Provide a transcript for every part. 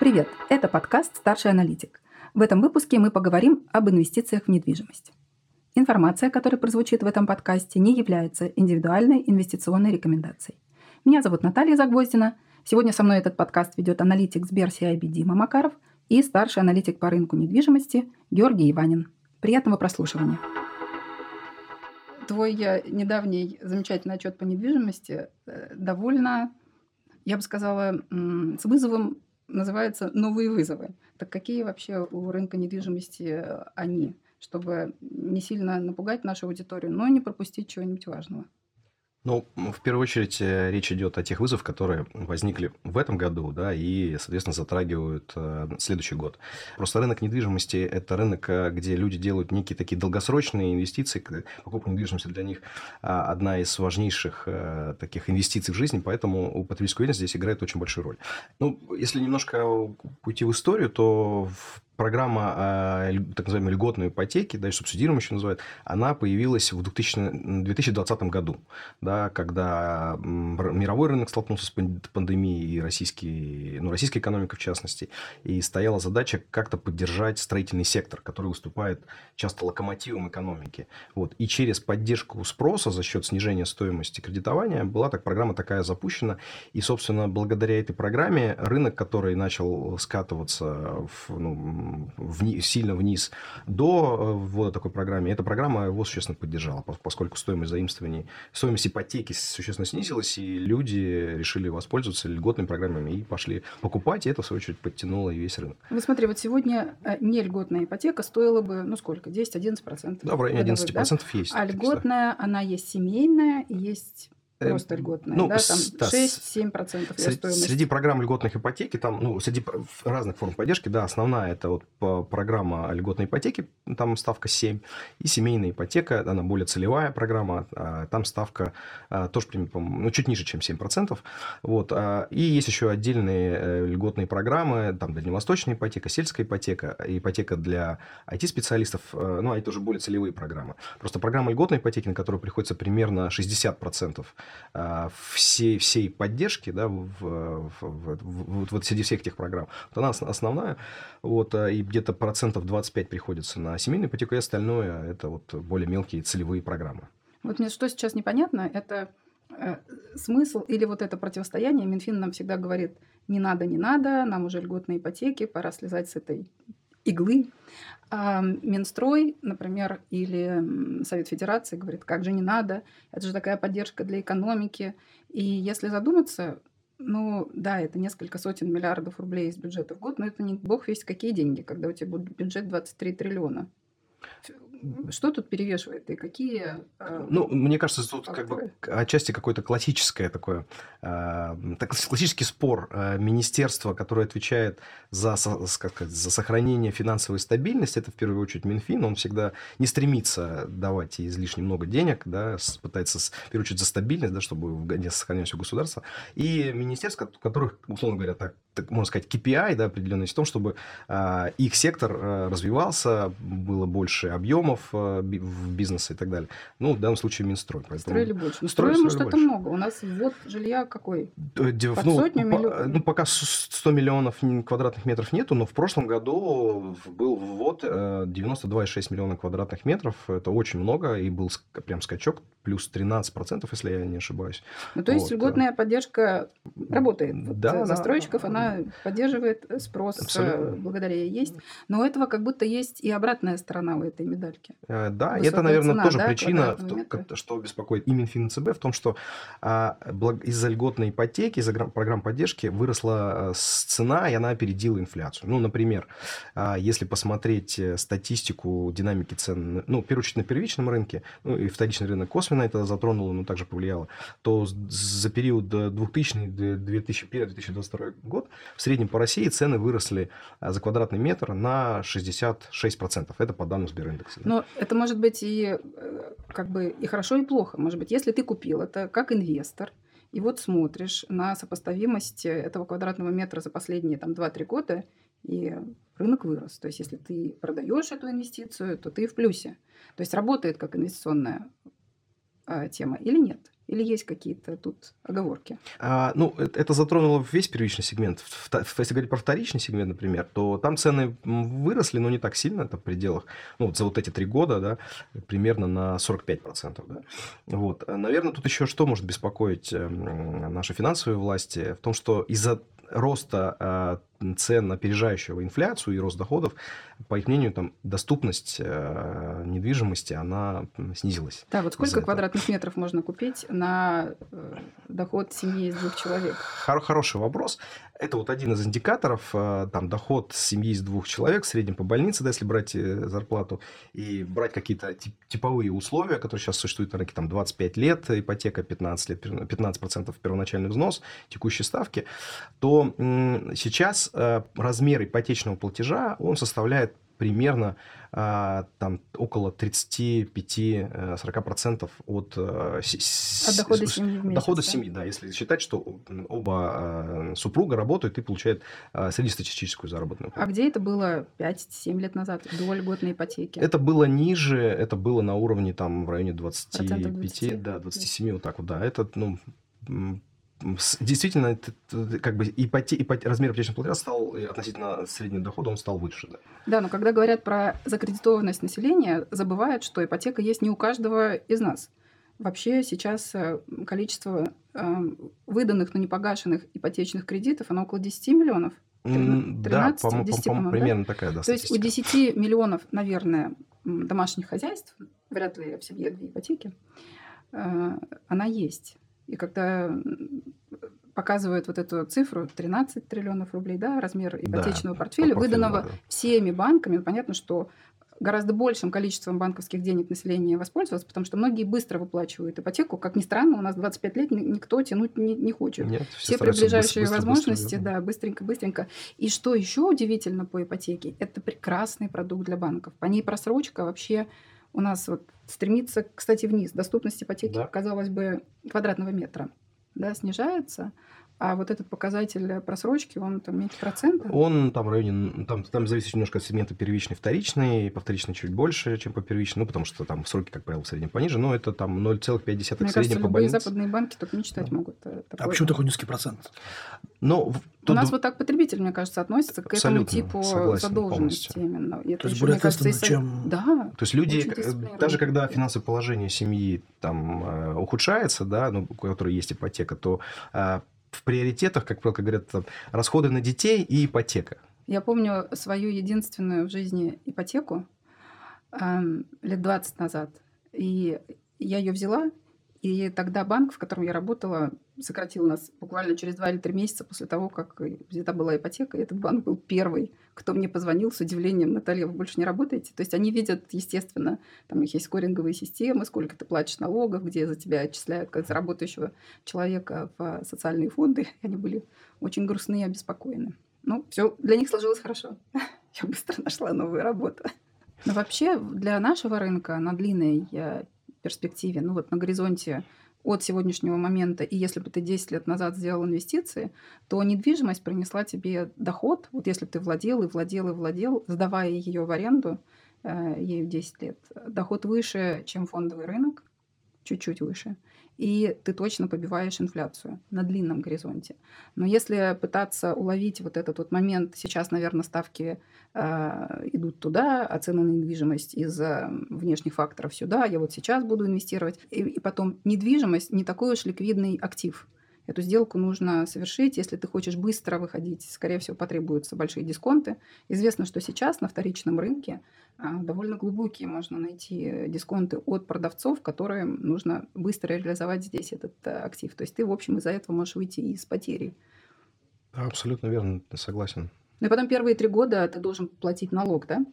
Привет! Это подкаст «Старший аналитик». В этом выпуске мы поговорим об инвестициях в недвижимость. Информация, которая прозвучит в этом подкасте, не является индивидуальной инвестиционной рекомендацией. Меня зовут Наталья Загвоздина. Сегодня со мной этот подкаст ведет аналитик Сбер CIB Дима Макаров и старший аналитик по рынку недвижимости Георгий Иванин. Приятного прослушивания. Твой э, недавний замечательный отчет по недвижимости э, довольно, я бы сказала, с вызовом называется «Новые вызовы». Так какие вообще у рынка недвижимости э, они? чтобы не сильно напугать нашу аудиторию, но не пропустить чего-нибудь важного. Ну, в первую очередь, э, речь идет о тех вызовах, которые возникли в этом году, да, и, соответственно, затрагивают э, следующий год. Просто рынок недвижимости – это рынок, э, где люди делают некие такие долгосрочные инвестиции. Покупка недвижимости для них а, одна из важнейших таких инвестиций в жизнь, поэтому у потребительской уверенности здесь играет очень большую роль. Ну, если немножко уйти в историю, то в программа э, так называемой льготной ипотеки, да, субсидируемая еще называют, она появилась в 2000, 2020 году, да, когда мировой рынок столкнулся с пандемией, и российский, ну, российская экономика в частности, и стояла задача как-то поддержать строительный сектор, который выступает часто локомотивом экономики. Вот. И через поддержку спроса за счет снижения стоимости кредитования была так, программа такая запущена. И, собственно, благодаря этой программе рынок, который начал скатываться в, ну, вниз, сильно вниз до э, ввода такой программы, эта программа его существенно поддержала, поскольку стоимость заимствований, стоимость ипотеки существенно снизилась, и люди решили воспользоваться льготными программами и пошли покупать, и это, в свою очередь, подтянуло и весь рынок. Вы смотри, вот сегодня э, не льготная ипотека стоила бы, ну сколько, 10-11%? Да, в районе 11% да? есть. А льготная, она есть семейная, есть Просто эм, льготная, ну, да, там да, 6-7% среди, среди программ льготных ипотеки, там, ну, среди разных форм поддержки, да, основная это вот программа льготной ипотеки, там ставка 7, и семейная ипотека, она более целевая программа, а, там ставка а, тоже, ну, чуть ниже, чем 7%, вот, а, и есть еще отдельные э, льготные программы, там, дальневосточная ипотека, сельская ипотека, ипотека для IT-специалистов, э, ну, это уже более целевые программы. Просто программа льготной ипотеки, на которую приходится примерно 60% а, всей, всей поддержки, да, в, в, в, в, вот среди всех этих программ. Вот она основная, вот, а, и где-то процентов 25 приходится на семейную ипотеку, и остальное это вот более мелкие целевые программы. Вот мне что сейчас непонятно, это э, смысл или вот это противостояние. Минфин нам всегда говорит, не надо, не надо, нам уже льготные ипотеки, пора слезать с этой иглы. А Минстрой, например, или Совет Федерации говорит, как же не надо, это же такая поддержка для экономики. И если задуматься, ну да, это несколько сотен миллиардов рублей из бюджета в год, но это не бог весь какие деньги, когда у тебя будет бюджет 23 триллиона. Что тут перевешивает? И какие... Э, ну, мне кажется, тут как бы отчасти какое-то классическое такое, э, классический спор э, министерства, которое отвечает за, как сказать, за сохранение финансовой стабильности, это в первую очередь Минфин, он всегда не стремится давать излишне много денег, да, пытается, в первую очередь, за стабильность, да, чтобы сохранять все государство, и министерства, которых, условно говоря, так, так можно сказать, KPI, да, определенный в том, чтобы их сектор развивался, было больше объема, объемов э, в бизнесе и так далее. Ну, в данном случае Минстрой. Поэтому... Строили больше. Ну, строили, может, это много. У нас ввод жилья какой? Э, Под ну, сотню миллионов? Ну, пока 100 миллионов квадратных метров нету, но в прошлом году был ввод 92,6 э, миллиона квадратных метров. Это очень много, и был прям скачок, плюс 13%, если я не ошибаюсь. Ну, то есть вот. льготная поддержка работает. Да, вот застройщиков, да. она поддерживает спрос, Абсолютно. благодаря ей есть. Но у этого как будто есть и обратная сторона у этой медали рынке. Э, да, и это, наверное, цена, тоже да, причина, в, что беспокоит и Минфин ЦБ, в том, что а, из-за льготной ипотеки, из-за программ поддержки выросла э, цена, и она опередила инфляцию. Ну, например, а, если посмотреть э, статистику динамики цен, ну, в первую очередь на первичном рынке, ну, и вторичный рынок косвенно это затронуло, но также повлияло, то за период 2000-2001-2022 год в среднем по России цены выросли за квадратный метр на 66%. Это по данным Сбериндекса. Но это может быть и э, как бы и хорошо, и плохо. Может быть, если ты купил это как инвестор, И вот смотришь на сопоставимость этого квадратного метра за последние там, 2-3 года, и рынок вырос. То есть, если ты продаешь эту инвестицию, то ты в плюсе. То есть, работает как инвестиционная э, тема или нет? Или есть какие-то тут оговорки? А, ну, это, это затронуло весь первичный сегмент. Если говорить про вторичный сегмент, например, то там цены выросли, но не так сильно, это в пределах, ну, вот за вот эти три года, да, примерно на 45%. Да. Вот. Наверное, тут еще что может беспокоить эм, наши финансовые власти? В том, что из-за роста а, цен, опережающего инфляцию и рост доходов, по их мнению, там доступность э, недвижимости, она снизилась. Да, вот сколько квадратных этого. метров можно купить на э, доход семьи из двух человек? Хор- хороший вопрос. Это вот один из индикаторов, э, там, доход семьи из двух человек, в среднем по больнице, да, если брать зарплату, и брать какие-то тип- типовые условия, которые сейчас существуют на рынке, там, 25 лет, ипотека 15 лет, 15% первоначальный взнос, текущие ставки, то сейчас Э, размер ипотечного платежа, он составляет примерно а, там около 35-40% от, э, от дохода семьи в месяц, дохода да? семьи, да, если считать, что оба э, супруга работают и получают среднестатистическую заработную плату. А где это было 5-7 лет назад, до льготной ипотеки? Это было ниже, это было на уровне там в районе 25, 20? да, 27, вот так вот, да, это, ну, действительно, как бы ипоте, ипоте, размер ипотечного платежа стал относительно среднего дохода, он стал выше. Да. да, но когда говорят про закредитованность населения, забывают, что ипотека есть не у каждого из нас. Вообще сейчас э, количество э, выданных, но не погашенных ипотечных кредитов, оно около 10 миллионов. 13, да, по, 10, по, по, примерно да? такая, да, То есть у 10 миллионов, наверное, домашних хозяйств, вряд ли в семье две ипотеки, э, она есть. И когда показывают вот эту цифру 13 триллионов рублей, да, размер ипотечного да, портфеля, выданного да. всеми банками, понятно, что гораздо большим количеством банковских денег население воспользовалось, потому что многие быстро выплачивают ипотеку. Как ни странно, у нас 25 лет никто тянуть не, не хочет. Нет, все, все приближающие быстро, возможности, быстро, да, быстренько-быстренько. И что еще удивительно по ипотеке, это прекрасный продукт для банков. По ней просрочка вообще у нас вот стремится, кстати, вниз. Доступность ипотеки, да. казалось бы, квадратного метра да, снижается, а вот этот показатель просрочки, он там меньше процента? Он там в районе, там, там зависит немножко от сегмента первичный, вторичный, по вторичной чуть больше, чем по первичной, ну, потому что там сроки, как правило, в среднем пониже, но это там 0,5 в среднем кажется, по больнице. западные банки только мечтать да. могут. Э, такое. А почему такой низкий процент? Но тут... У нас вот так потребитель, мне кажется, относится к этому типу задолженности полностью. именно. И То есть более кажется, если... чем... Да. То есть люди, даже когда финансовое положение семьи там э, ухудшается, да, ну, у которой есть ипотека, то э, в приоритетах, как правило, говорят, расходы на детей и ипотека. Я помню свою единственную в жизни ипотеку э, лет 20 назад. И я ее взяла, и тогда банк, в котором я работала, сократил нас буквально через два или три месяца после того, как взята была ипотека. И этот банк был первый, кто мне позвонил с удивлением, Наталья, вы больше не работаете? То есть они видят, естественно, там у них есть скоринговые системы, сколько ты платишь налогов, где за тебя отчисляют как за работающего человека в социальные фонды. И они были очень грустные и обеспокоены. Ну, все для них сложилось хорошо. Я быстро нашла новую работу. Но вообще для нашего рынка на длинной э, перспективе, ну вот на горизонте от сегодняшнего момента, и если бы ты 10 лет назад сделал инвестиции, то недвижимость принесла тебе доход, вот если бы ты владел и владел и владел, сдавая ее в аренду, э, ею 10 лет, доход выше, чем фондовый рынок, чуть-чуть выше и ты точно побиваешь инфляцию на длинном горизонте. Но если пытаться уловить вот этот вот момент, сейчас, наверное, ставки э, идут туда, а цены на недвижимость из-за внешних факторов сюда, я вот сейчас буду инвестировать, и, и потом недвижимость не такой уж ликвидный актив. Эту сделку нужно совершить, если ты хочешь быстро выходить. Скорее всего, потребуются большие дисконты. Известно, что сейчас на вторичном рынке довольно глубокие можно найти дисконты от продавцов, которые нужно быстро реализовать здесь этот э, актив. То есть ты, в общем, из-за этого можешь выйти из потери. Абсолютно верно, согласен. Ну и потом первые три года ты должен платить налог, да?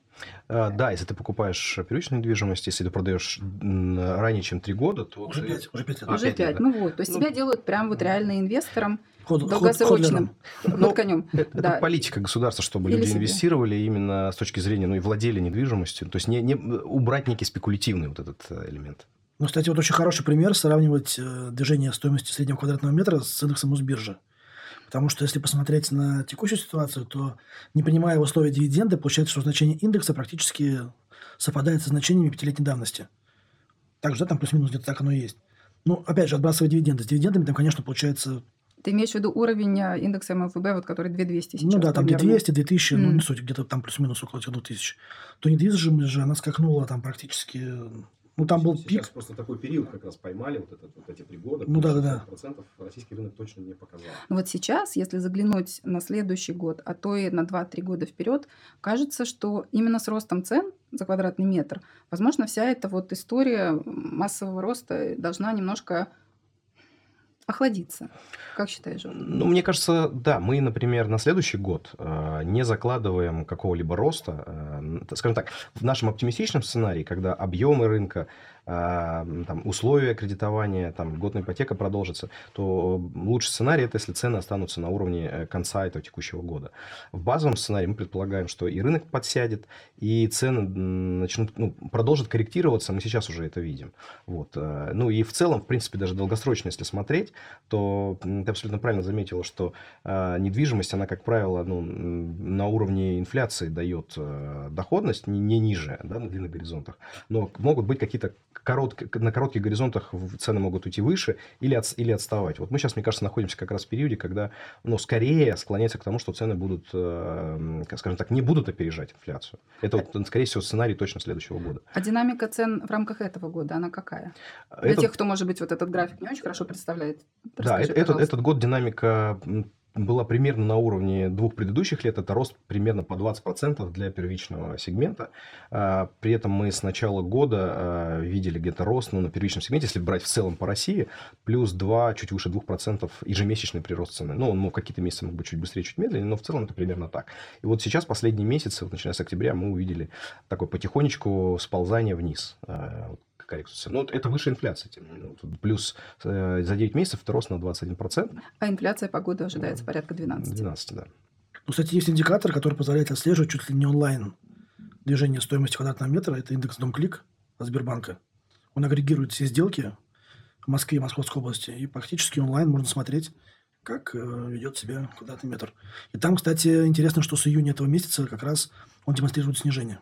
А, да, если ты покупаешь первичную недвижимость, если ты продаешь ранее, чем три года, то... Уже пять, уже пять лет. Уже пять, да. ну вот. То есть ну, тебя делают прям вот реально инвестором, ход, долгосрочным, ход, ну, конем. Это, да. это политика государства, чтобы Или люди себе. инвестировали именно с точки зрения, ну и владели недвижимостью. То есть не, не убрать некий спекулятивный вот этот э, элемент. Ну, кстати, вот очень хороший пример сравнивать э, движение стоимости среднего квадратного метра с индексом Мосбиржи. Потому что если посмотреть на текущую ситуацию, то не принимая условия дивиденды, получается, что значение индекса практически совпадает со значениями пятилетней давности. Так же, да, там плюс-минус где-то так оно и есть. Ну, опять же, отбрасывая дивиденды. С дивидендами там, конечно, получается... Ты имеешь в виду уровень а, индекса МФБ, вот, который 2200 сейчас? Ну да, там примерно. 2200, 2000, Mm. ну не суть, где-то там плюс-минус около этих 2000. То недвижимость же, она скакнула там практически... Ну, там был пик. просто такой период как раз поймали, вот, этот, вот эти три года. Ну да-да-да. процентов российский рынок точно не показал. Но вот сейчас, если заглянуть на следующий год, а то и на 2-3 года вперед, кажется, что именно с ростом цен за квадратный метр, возможно, вся эта вот история массового роста должна немножко охладиться. Как считаешь? Жор? Ну, мне кажется, да, мы, например, на следующий год э, не закладываем какого-либо роста. Скажем так, в нашем оптимистичном сценарии, когда объемы рынка, там, условия кредитования, там, годная ипотека продолжится, то лучший сценарий это если цены останутся на уровне э, конца этого текущего года. В базовом сценарии мы предполагаем, что и рынок подсядет, и цены начнут, ну, продолжат корректироваться, мы сейчас уже это видим. Вот. э, Ну и в целом, в принципе, даже долгосрочно, если смотреть, то ты абсолютно правильно заметила, что э, недвижимость, она, как правило, ну, на уровне инфляции дает э, доходность не, не ниже, да, на длинных горизонтах. Но могут быть какие-то короткие, на коротких горизонтах цены могут уйти выше или, от, или отставать. Вот мы сейчас, мне кажется, находимся как раз в периоде, когда, ну, скорее склоняется к тому, что цены будут, э, м, скажем так, не будут опережать инфляцию. Это, вот, скорее всего, сценарий точно следующего года. А динамика цен в рамках этого года, она какая? Для Это- тех, кто, может быть, вот этот график не очень хорошо представляет. Да, расскажи, это- этот, этот год динамика была примерно на уровне двух предыдущих лет. Это рост примерно по 20% для первичного сегмента. А, При этом мы с начала года а, видели где-то рост ну, на первичном сегменте, если брать в целом по России, плюс 2, чуть выше 2% ежемесячный прирост цены. Ну, он мог какие-то месяцы мог быть чуть быстрее, чуть медленнее, но в целом это примерно так. И вот сейчас, последние месяцы, вот начиная с октября, мы увидели такое потихонечку сползание вниз. Коррекцию цен. Ну, это выше инфляции. тем не менее. Плюс э, за 9 месяцев это рост на 21%. А инфляция по году ожидается порядка 12. 12, да. Ну, кстати, есть индикатор, который позволяет отслеживать чуть ли не онлайн движение стоимости квадратного метра. Это индекс Домклик от Сбербанка. Он агрегирует все сделки в Москве и Московской области. И практически онлайн можно смотреть, как э, ведет себя квадратный метр. И там, кстати, интересно, что с июня этого месяца как раз он демонстрирует снижение.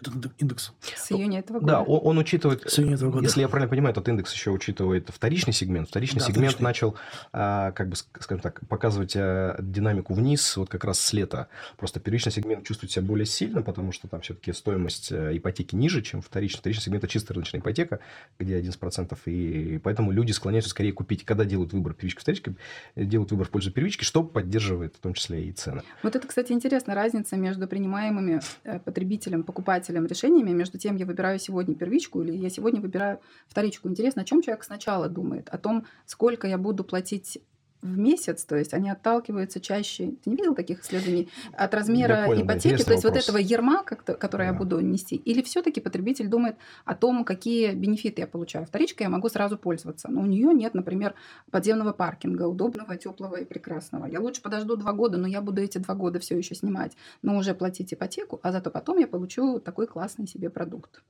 Этот индек- индекс. С июня этого года. Да, он, он учитывает, С июня этого года. если я правильно понимаю, этот индекс еще учитывает вторичный сегмент. Вторичный Да, сегмент вторичный. начал, а, как бы, ск- скажем так, показывать а, динамику вниз вот как раз с лета. Просто первичный сегмент чувствует себя более сильно, потому что там все-таки стоимость э, ипотеки ниже, чем вторичный. Вторичный сегмент – это чистая рыночная ипотека, где 11%. И поэтому люди склоняются скорее купить, когда делают выбор первичка, вторичка, э, делают выбор в пользу первички, что поддерживает в том числе и цены. Вот это, кстати, интересная разница между принимаемыми э, потребителем, покупателем решениями, между тем, я выбираю сегодня первичку или я сегодня выбираю вторичку. Интересно, о чем человек сначала думает? О том, сколько я буду платить в месяц, то есть они отталкиваются чаще, ты не видел таких исследований, от размера Я понял, да, ипотеки, интересный то есть вот вопрос. этого ерма, который я Да. буду нести, или все-таки потребитель думает о том, какие бенефиты я получаю. Вторичкой я могу сразу пользоваться, но у нее нет, например, подземного паркинга, удобного, теплого и прекрасного. Я лучше подожду два года, но я буду эти два года все еще снимать, но уже платить ипотеку, а зато потом я получу такой классный себе продукт.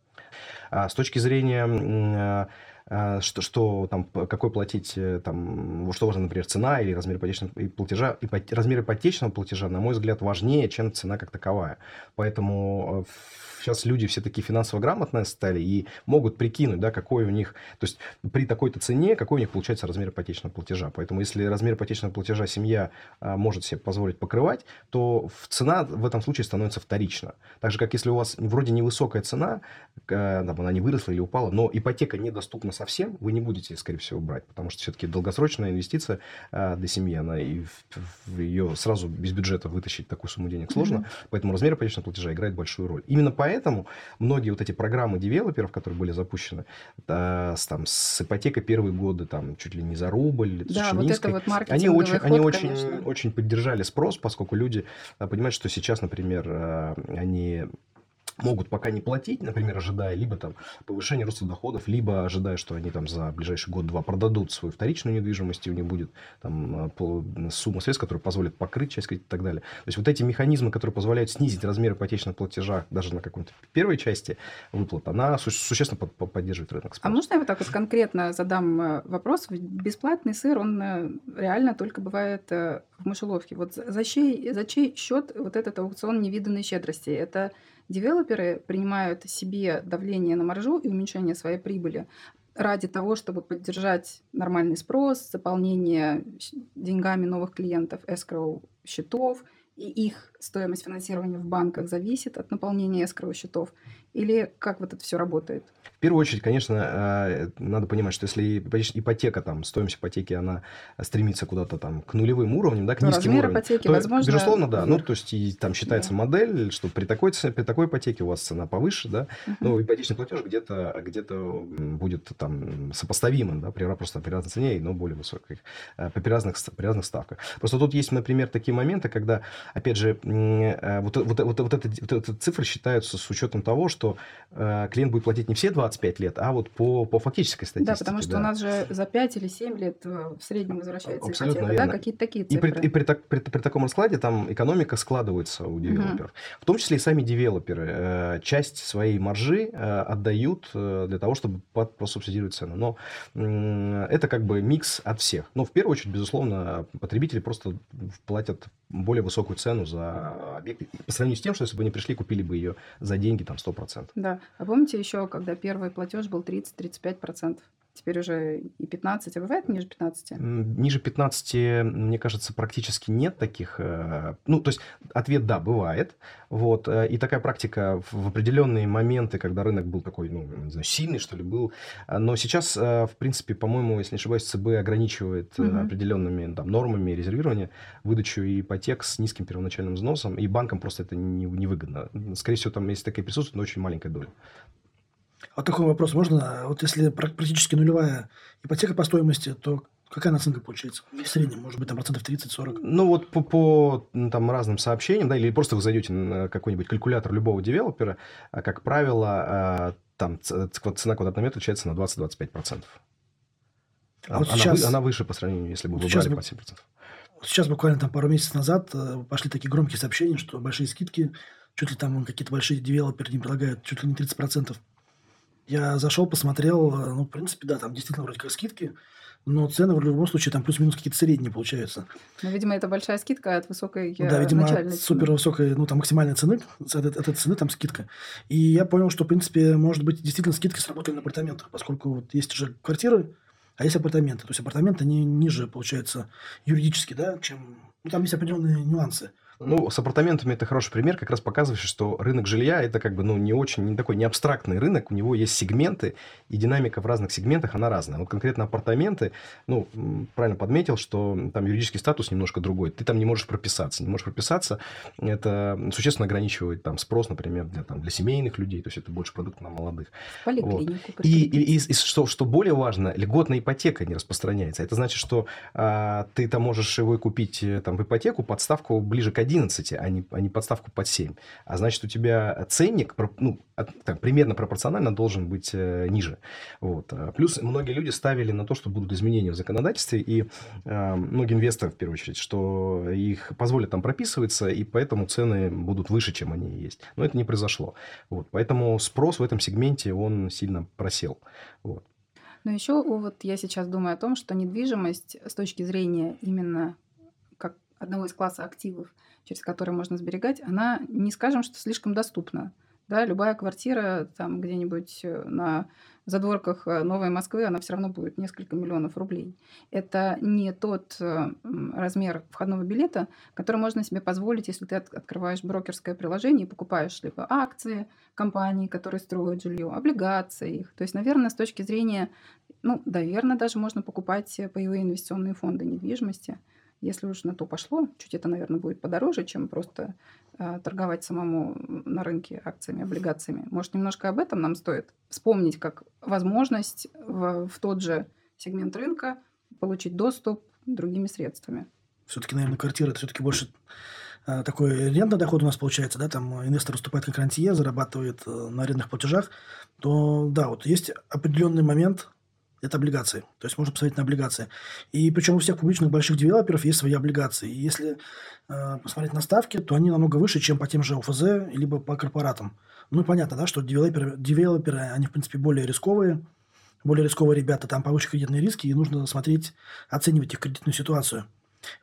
А с точки зрения, а, что, что там, какой платить, э, там, что важно, например, цена или размер ипотечного платежа, ипот- размер ипотечного платежа, на мой взгляд, важнее, чем цена как таковая. Поэтому сейчас люди все такие финансово грамотные стали и могут прикинуть, да, какой у них, то есть при такой-то цене, какой у них получается размер ипотечного платежа. Поэтому если размер ипотечного платежа семья а, может себе позволить покрывать, то цена в этом случае становится вторична. Так же, как если у вас вроде невысокая цена, там, она не выросла или упала, но ипотека недоступна совсем, вы не будете, скорее всего, брать, потому что все-таки долгосрочная инвестиция а, для семьи, она и ее сразу без бюджета вытащить такую сумму денег сложно, Мгм. поэтому размер ипотечного платежа играет большую роль. Именно поэтому многие вот эти программы девелоперов, которые были запущены, а, с, там, с ипотекой первые годы, там, чуть ли не за рубль, Да, вот это вот они очень, ход, они очень, конечно. очень поддержали спрос, поскольку люди а, понимают, что сейчас, например, а, они могут пока не платить, например, ожидая либо там повышения роста доходов, либо ожидая, что они там за ближайший год-два продадут свою вторичную недвижимость, и у них будет там а, сумма средств, которая позволит покрыть часть кредита и так далее. То есть вот эти механизмы, которые позволяют снизить размер ипотечного платежа даже на какой-то первой части выплат, она су- существенно под, поддерживает рынок спроса. А можно я вот так вот конкретно задам э, вопрос? Бесплатный сыр, он э, реально только бывает э, в мышеловке. Вот за чей, за чей счет вот этот аукцион невиданной щедрости? Это Девелоперы принимают себе давление на маржу и уменьшение своей прибыли ради того, чтобы поддержать нормальный спрос, заполнение деньгами новых клиентов, escrow счетов, и их стоимость финансирования в банках зависит от наполнения escrow счетов. Или как вот это все работает? В первую очередь, конечно, э, надо понимать, что если ипотека, там, стоимость ипотеки, она стремится куда-то там к нулевым уровням, да, к ну, низким уровням, ипотеки, то, возможно, безусловно, да. Ну, то есть, и там считается да. модель, что при такой, при такой ипотеке у вас цена повыше, да, uh-huh. но ипотечный платеж где-то где будет там сопоставимым, да, при, просто при разной цене, но более высокой, э, при разных, при разных ставках. Просто тут есть, например, такие моменты, когда, опять же, вот, вот, вот, вот, это, вот эти цифры считаются с учетом того, что э, клиент будет платить не все 25 лет, а вот по, по фактической статистике. Да, потому что да. у нас же за 5 или 7 лет э, в среднем возвращается Абсолютно ипотека, верно. да, какие-то такие цифры. И при, и при, при, при, при таком раскладе там экономика складывается у девелоперов. Угу. В том числе и сами девелоперы э, часть своей маржи э, отдают э, для того, чтобы просубсидировать цену. Но э, это как бы микс от всех. Но в первую очередь, безусловно, потребители просто платят более высокую цену за объект по сравнению с тем, что если бы они пришли, купили бы ее за деньги там 100%. Да. А помните еще, когда первый платеж был 30-35%? Теперь уже и 15, а бывает ниже 15? Ниже 15, мне кажется, практически нет таких. Э, ну, то есть ответ да, бывает. Вот. Э, и такая практика в определенные моменты, когда рынок был такой, ну, не знаю, сильный, что ли, был. Но сейчас, э, в принципе, по-моему, если не ошибаюсь, ЦБ ограничивает угу. определенными там, нормами резервирования выдачу ипотек с низким первоначальным взносом, и банкам просто это невыгодно. Не Скорее всего, там, если такая присутствует, но очень маленькая доля. А такой вопрос можно? Вот если практически нулевая ипотека по стоимости, то какая наценка получается? В среднем, может быть, там процентов 30-40? Ну, вот по, по там, разным сообщениям, да, или просто вы зайдете на какой-нибудь калькулятор любого девелопера, а, как правило, а, там цена квадратного метра отличается на 20-25%. А вот она, сейчас, она выше по сравнению, если бы вы брали по 7%. Сейчас буквально там пару месяцев назад э, пошли такие громкие сообщения, что большие скидки, чуть ли там какие-то большие девелоперы не предлагают чуть ли не 30%. Я зашел, посмотрел, э, ну, в принципе, да, там действительно вроде как скидки, но цены в любом случае там плюс-минус какие-то средние получаются. Ну, видимо, это большая скидка от высокой ну, Да, видимо, от супер высокой, ну, там максимальной цены, от, от этой цены там скидка. И я понял, что, в принципе, может быть, действительно скидка сработали на апартаментах, поскольку вот есть уже квартиры, а есть апартаменты. То есть апартаменты, они ниже, получается, юридически, да, чем... Ну, там есть определенные нюансы. Ну, с апартаментами это хороший пример, как раз показывающий, что рынок жилья это как бы ну, не очень, не такой не абстрактный рынок, у него есть сегменты, и динамика в разных сегментах, она разная. Вот конкретно апартаменты, ну, правильно подметил, что там юридический статус немножко другой. Ты там не можешь прописаться. Не можешь прописаться, это существенно ограничивает там спрос, например, для, там, для семейных людей, то есть это больше продукт на молодых. Вот. И, и, и, и что, что более важно, льготная ипотека не распространяется. Это значит, что а, ты там можешь его купить э, там, в ипотеку под ставку ближе к 11, а не, а не подставку под 7. А значит, у тебя ценник ну, там, примерно пропорционально должен быть э, ниже. Вот. А плюс многие люди ставили на то, что будут изменения в законодательстве, и э, многие инвесторы, в первую очередь, что их позволят там прописываться, и поэтому цены будут выше, чем они есть. Но это не произошло. Вот. Поэтому спрос в этом сегменте, он сильно просел. Вот. Но еще вот я сейчас думаю о том, что недвижимость с точки зрения именно как одного из класса активов – через которые можно сберегать, она не скажем, что слишком доступна. Да, любая квартира там где-нибудь э, на задворках э, Новой Москвы, она все равно будет несколько миллионов рублей. Это не тот э, размер входного билета, который можно себе позволить, если ты открываешь брокерское приложение и покупаешь либо акции компаний, которые строят жилье, облигации их. То есть, наверное, с точки зрения, ну, наверное, даже можно покупать паевые инвестиционные фонды недвижимости – если уж на то пошло, чуть это, наверное, будет подороже, чем просто э, торговать самому на рынке акциями, облигациями. Может, немножко об этом нам стоит вспомнить как возможность в, в тот же сегмент рынка получить доступ другими средствами. Все-таки, наверное, квартира это все-таки больше э, такой арендный доход у нас получается, да, там инвестор выступает как рантье, зарабатывает э, на арендных платежах, то да, вот есть определенный момент, это облигации. То есть можно посмотреть на облигации. И причем у всех публичных больших девелоперов есть свои облигации. И если э, посмотреть на ставки, то они намного выше, чем по тем же ОФЗ, либо по корпоратам. Ну, понятно, да, что девелоперы, девелоперы, они, в принципе, более рисковые, более рисковые ребята, там повыше кредитные риски, и нужно смотреть, оценивать их кредитную ситуацию.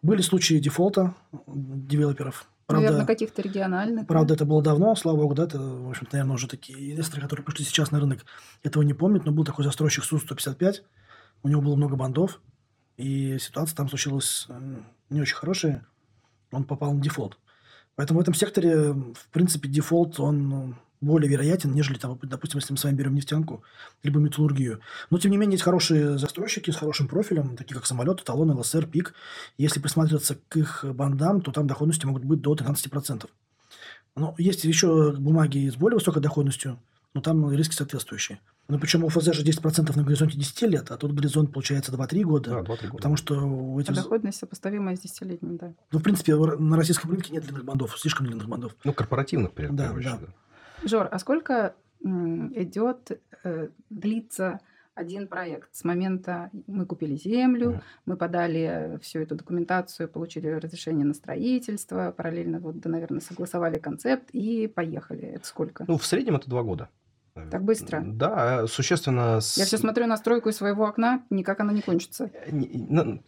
Были случаи дефолта девелоперов. Правда, наверное, каких-то региональных. Правда, да? это было давно, слава богу, да, это, в общем-то, наверное, уже такие инвесторы, которые пришли сейчас на рынок, этого не помнят, но был такой застройщик СУ-155, у него было много бандов, и ситуация там случилась э, не очень хорошая, он попал на дефолт. Поэтому в этом секторе, в принципе, дефолт, он ну, более вероятен, нежели, там, допустим, если мы с вами берем нефтянку, либо металлургию. Но, тем не менее, есть хорошие застройщики с хорошим профилем, такие как Самолет, Эталон, ЛСР, ПИК. Если присматриваться к их бондам, то там доходности могут быть до 13%. Но есть еще бумаги с более высокой доходностью, но там риски соответствующие. Ну, причем у ФЗ же 10% на горизонте 10 лет, а тут горизонт получается 2-3 года. Да, 2-3 года. Потому что у этих... А доходность сопоставимая с 10-летним, да. Ну, в принципе, на российском рынке нет длинных бандов, слишком длинных бандов. Ну, корпоративных, прежде да, всего. Да. Жор, а сколько идет, э, длится один проект. С момента мы купили землю, mm. мы подали всю эту документацию, получили разрешение на строительство, параллельно, вот, да, наверное, согласовали концепт и поехали. Это сколько? Ну, в среднем это два года. Так быстро? Да, существенно... Я все смотрю на стройку из своего окна, никак она не кончится. Ну,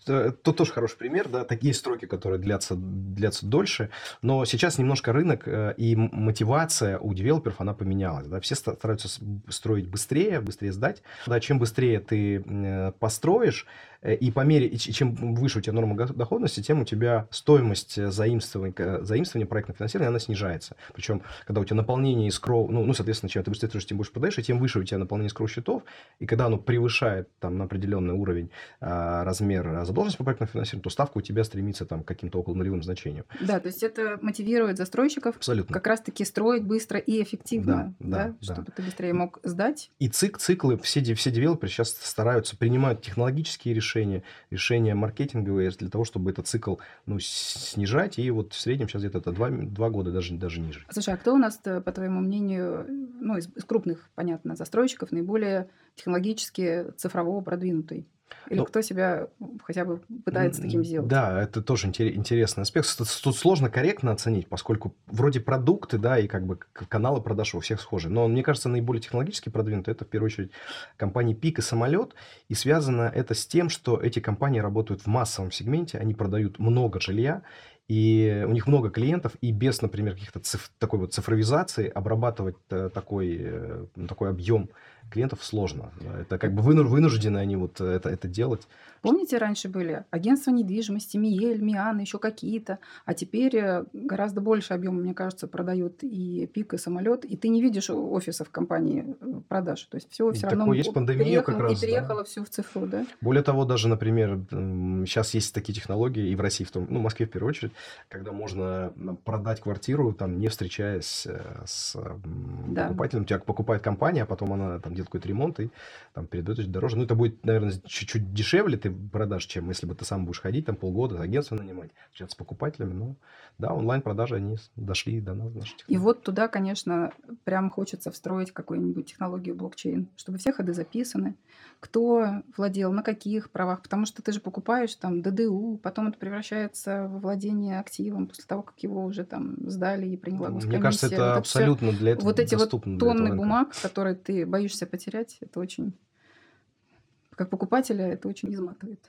тут тоже хороший пример, да, такие стройки, которые длятся, длятся дольше, но сейчас немножко рынок э, и мотивация у девелоперов, она поменялась, да, все стараются строить быстрее, быстрее сдать, да, чем быстрее ты э, построишь, Э, и по мере, и чем выше у тебя норма доходности, тем у тебя стоимость э, заимствования, заимствования проектного финансирования, она снижается. Причем, когда у тебя наполнение искроу, ну, ну, соответственно, чем ты быстрее тем больше подаешь, и тем выше у тебя наполнение искроу счетов, и когда оно превышает там на определенный уровень а, размер задолженности по проектному финансированию, то ставка у тебя стремится там к каким-то около нулевым значениям. Да, то есть это мотивирует застройщиков Абсолютно. как раз-таки строить быстро и эффективно, да, да, да, чтобы ты быстрее мог сдать. И цик, циклы, все, все девелоперы сейчас стараются, принимать технологические решения, решения решения маркетинговые для того, чтобы этот цикл ну, снижать. И вот в среднем сейчас где-то это два, два года, даже, даже ниже. Слушай, а кто у нас, по твоему мнению, ну, из, из крупных, понятно, застройщиков наиболее технологически цифрово продвинутый? Или ну, кто себя хотя бы пытается таким сделать? Да, это тоже интересный аспект. Тут сложно корректно оценить, поскольку вроде продукты, да, и как бы каналы продаж у всех схожи. Но мне кажется, наиболее технологически продвинутые это в первую очередь компании Пик и Самолет. И связано это с тем, что эти компании работают в массовом сегменте, они продают много жилья, и у них много клиентов, и без, например, каких-то циф- такой вот цифровизации обрабатывать э, такой, э, такой объем клиентов сложно. Это как бы вынуждены они вот это, это делать. Помните, раньше были агентства недвижимости, Миель, Миан, еще какие-то, а теперь э, гораздо больше объема, мне кажется, продают и пик, и самолет, и ты не видишь офисов компании э, продаж. То есть все все равно есть пандемия переехало, как раз, и переехало да. все в цифру, да? Более того, даже, например, сейчас есть такие технологии, и в России, в том, ну, в Москве в первую очередь, когда можно продать квартиру, там, не встречаясь э, с да. покупателем. Тебя покупает компания, а потом она там делает какой-то ремонт и там передает дороже. Ну, это будет, наверное, чуть-чуть дешевле ты продашь, чем если бы ты сам будешь ходить там полгода, агентство нанимать, общаться с покупателями. Ну, да, онлайн-продажи, они дошли до нас. Наших и вот туда, конечно, прям хочется встроить какую-нибудь технологию блокчейн, чтобы все ходы записаны, кто владел, на каких правах, потому что ты же покупаешь там ДДУ, потом это превращается в владение активом после того, как его уже там сдали и приняла Мне кажется, это вот абсолютно все, для этого Вот эти вот тонны бумаг, которые ты боишься потерять, это очень, как покупателя, это очень изматывает.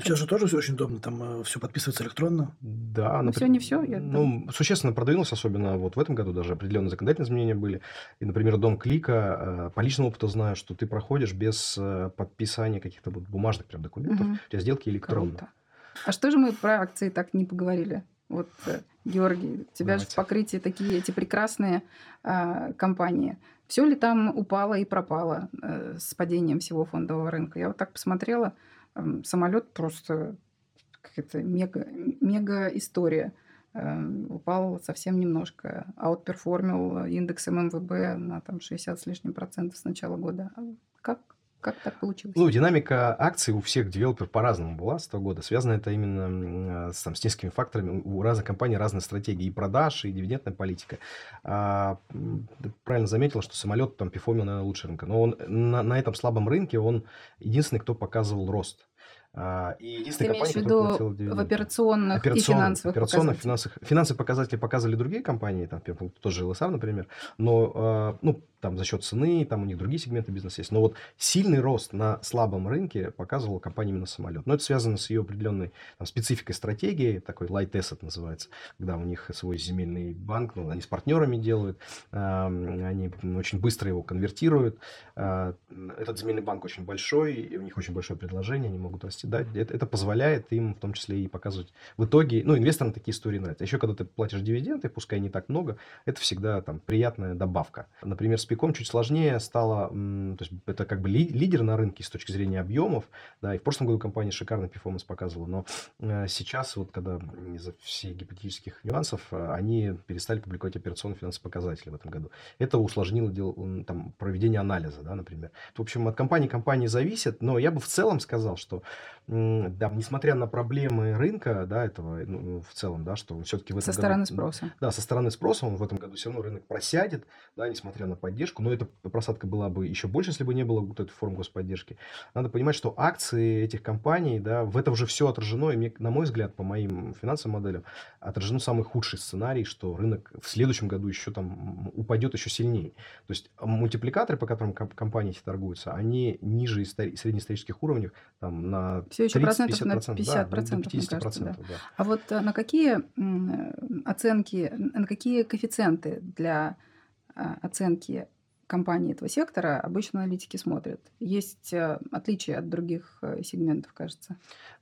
Сейчас же тоже все очень удобно, там э, все подписывается электронно. Да, ну, все не все. Я, ну, там... существенно продвинулось, особенно вот в этом году даже определенные законодательные изменения были. И, например, дом клика, э, по личному опыту знаю, что ты проходишь без э, подписания каких-то вот бумажных прям документов, угу. у тебя сделки электронные. Круто. А что же мы про акции так не поговорили? Вот, Георгий, у тебя Давайте. же в покрытии такие эти прекрасные а, компании. Все ли там упало и пропало э, с падением всего фондового рынка? Я вот так посмотрела, самолет просто какая-то мега, мега история. Э, упал совсем немножко. Аутперформил индекс ММВБ на там 60 с лишним процентов с начала года. А как Как так получилось? Ну, динамика акций у всех девелоперов по-разному была с того года. Связано это именно с, там, с несколькими факторами. У разных компаний разные стратегии и продаж, и дивидендная политика. А, правильно заметил, что самолет там пифомил, наверное, лучше рынка. Но он на, на этом слабом рынке он единственный, кто показывал рост. А, и единственная компания, которая платила дивиденды. в операционных, операционных и финансовых операционных, финансовых, финансовые показатели показывали другие компании, там, тоже ЛСА, например, но а, ну, там за счет цены, там у них другие сегменты бизнеса есть. Но вот сильный рост на слабом рынке показывала компания именно самолет. Но это связано с ее определенной там, спецификой стратегии, такой light asset называется, когда у них свой земельный банк, ну, они с партнерами делают, они очень быстро его конвертируют. А, этот земельный банк очень большой, и у них очень большое предложение, они могут расти. Да, это, это позволяет им в том числе и показывать в итоге, ну, инвесторам такие истории нравятся. Еще когда ты платишь дивиденды, пускай не так много, это всегда там приятная добавка. Например, с Пиком чуть сложнее стало, то есть это как бы лидер на рынке с точки зрения объемов, да, и в прошлом году компания шикарный перформанс показывала, но э, сейчас вот когда из-за всех гипотетических нюансов э, они перестали публиковать операционные финансовые показатели в этом году. Это усложнило дело, там, проведение анализа, да, например. В общем, от компании компании зависит, но я бы в целом сказал, что да, несмотря на проблемы рынка, да, этого ну, в целом, да, что все-таки в этом Со году, стороны спроса. Да, со стороны спроса он в этом году все равно рынок просядет, да, несмотря на поддержку но эта просадка была бы еще больше, если бы не было вот этой формы господдержки. Надо понимать, что акции этих компаний, да, в это уже все отражено, и мне, на мой взгляд, по моим финансовым моделям, отражено самый худший сценарий, что рынок в следующем году еще там упадет еще сильнее. То есть мультипликаторы, по которым компании эти торгуются, они ниже истори- среднеисторических уровней, там на все еще 30, процентов на 50 да, процентов, 50 процентов, да. да. А вот э, на какие оценки, на какие коэффициенты для а, оценки компании этого сектора обычно аналитики смотрят? Есть э, отличия от других э, сегментов, кажется?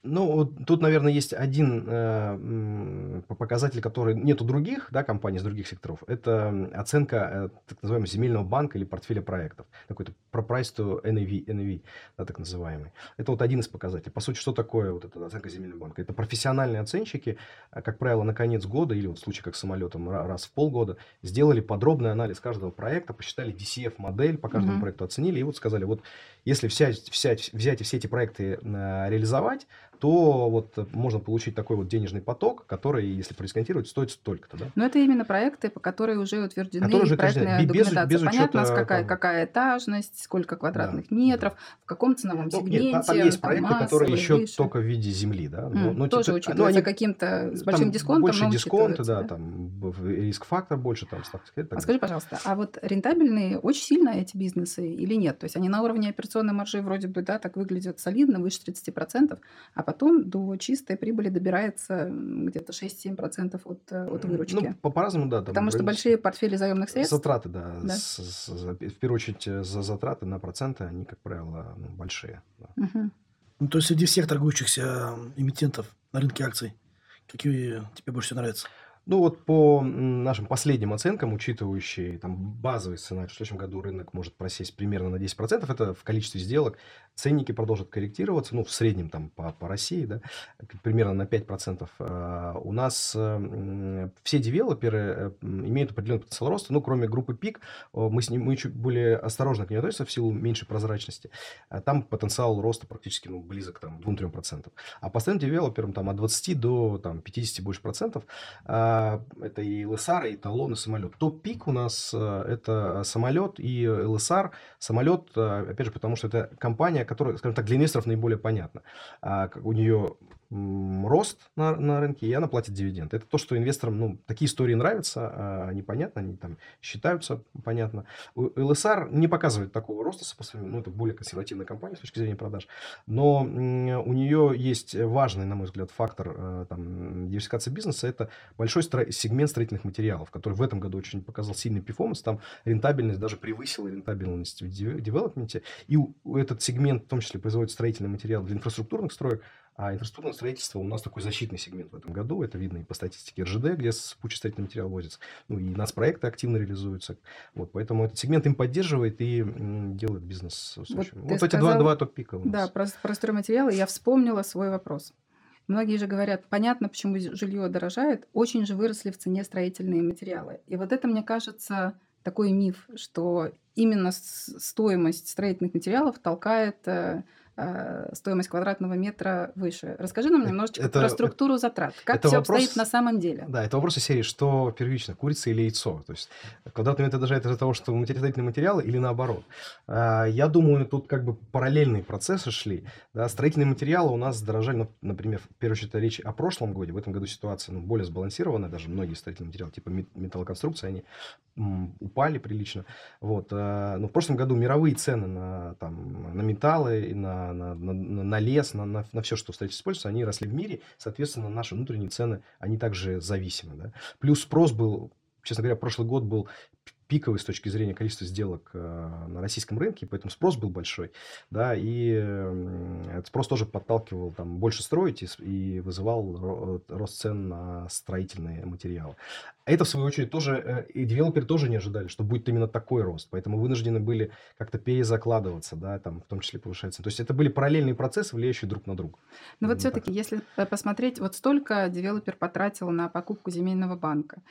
Ну, тут, наверное, есть один э, показатель, который нет у других да, компаний из других секторов. Это оценка э, так называемого земельного банка или портфеля проектов. Какой-то price to NAV, NAV да, так называемый. Это вот один из показателей. По сути, что такое вот эта оценка земельного банка? Это профессиональные оценщики, как правило, на конец года или вот в случае как с самолетом раз в полгода сделали подробный анализ каждого проекта, посчитали DC DCF-модель, по каждому mm-hmm. проекту оценили, и вот сказали, вот если взять, взять, взять все эти проекты э, реализовать, то вот можно получить такой вот денежный поток, который, если продисконтировать, стоит столько-то. Да? Но это именно проекты, по которые уже утверждены которые уже проектная без, документация. Без Понятно, учета, какая, там... какая этажность, сколько квадратных да, метров, да. в каком ценовом ну, сегменте. Нет, там есть проекты, там которые еще выше. только в виде земли. Да? Но, mm, но, тоже типа, ну, они, каким-то с большим дисконтом. Больше дисконты, да, да, там риск-фактор больше. Там, сказать, а скажи, пожалуйста, а вот рентабельные очень сильно эти бизнесы или нет? То есть они на уровне операционной маржи вроде бы, да, так выглядят солидно, выше 30%, а потом до чистой прибыли добирается где-то 6-7% от, э, от выручки. Ну, по- по-разному, да. Там Потому что большие портфели заемных средств. Затраты, да. да? С, с, в первую очередь э, за затраты на проценты, они, как правило, ну, большие. Да. Угу. Ну, то есть среди всех торгующихся эмитентов на рынке акций, какие тебе больше всего нравятся? Ну вот по нашим последним оценкам, учитывающие там базовый сценарий, в следующем году рынок может просесть примерно на 10%, это в количестве сделок, ценники продолжат корректироваться, ну в среднем там по, по России, да, примерно на 5%. А у нас все девелоперы э, имеют определенный потенциал роста, ну кроме группы ПИК, мы, с ним, мы чуть более осторожно к ней относимся в силу меньшей прозрачности. А там потенциал роста практически ну, близок к 2-3%. А по остальным девелоперам там от 20 до там, 50 больше процентов а это и ЛСР, и талон, и самолет. Топ-пик у нас э, это самолет и ЛСР. Самолет, э, опять же, потому что это компания, которая, скажем так, для инвесторов наиболее понятна. А У нее рост на, на рынке, и она платит дивиденд. Это то, что инвесторам, ну, такие истории нравятся, а они понятны, они там считаются понятно. ЛСР не показывает такого роста, ну, это более консервативная компания с точки зрения продаж, но у нее есть важный, на мой взгляд, фактор э, там, диверсификации бизнеса, это большой стро- сегмент строительных материалов, который в этом году очень показал сильный перформанс, там рентабельность даже превысила рентабельность в девелопменте, и этот сегмент в том числе производит строительные материалы для инфраструктурных строек, а инфраструктурное строительство у нас такой защитный сегмент в этом году. Это видно и по статистике РЖД, где спучий строительный материал возится. Ну, и нас проекты активно реализуются. Вот, поэтому этот сегмент им поддерживает и делает бизнес устойчивым. Вот, вот эти два, два топ-пика у нас. Да, про, про стройматериалы я вспомнила свой вопрос. Многие же говорят, понятно, почему жилье дорожает, очень же выросли в цене строительные материалы. И вот это, мне кажется, такой миф, что именно стоимость строительных материалов толкает э, Э, стоимость квадратного метра выше. Расскажи нам немножечко это, про структуру затрат. Как это все вопрос, обстоит на самом деле? Да, это вопрос из серии, что первично, курица или яйцо. То есть квадратный метр дорожает из-за того, что строительные материалы или наоборот. А, я думаю, тут как бы параллельные процессы шли. Да, строительные материалы у нас дорожали, ну, например, в первую очередь речь о прошлом году. В этом году ситуация ну, более сбалансированная. Даже многие строительные материалы, типа металлоконструкции, они м, упали прилично. Вот. А, но в прошлом году мировые цены на, там, на металлы и на на, на, на, лес, на, на, на все, что в строительстве используется, они росли в мире. Соответственно, наши внутренние цены, они также зависимы. Да? Плюс спрос был, честно говоря, прошлый год был пиковый с точки зрения количества сделок э, на российском рынке, поэтому спрос был большой, да, и этот спрос тоже подталкивал там больше строить и, и вызывал рост цен на строительные материалы. Это, в свою очередь, тоже э, и девелоперы тоже не ожидали, что будет именно такой рост, поэтому вынуждены были как-то перезакладываться, да, там в том числе повышается. То есть это были параллельные процессы, влияющие друг на друга. Но вот все-таки, если э, посмотреть, вот столько девелопер потратил на покупку земельного банка,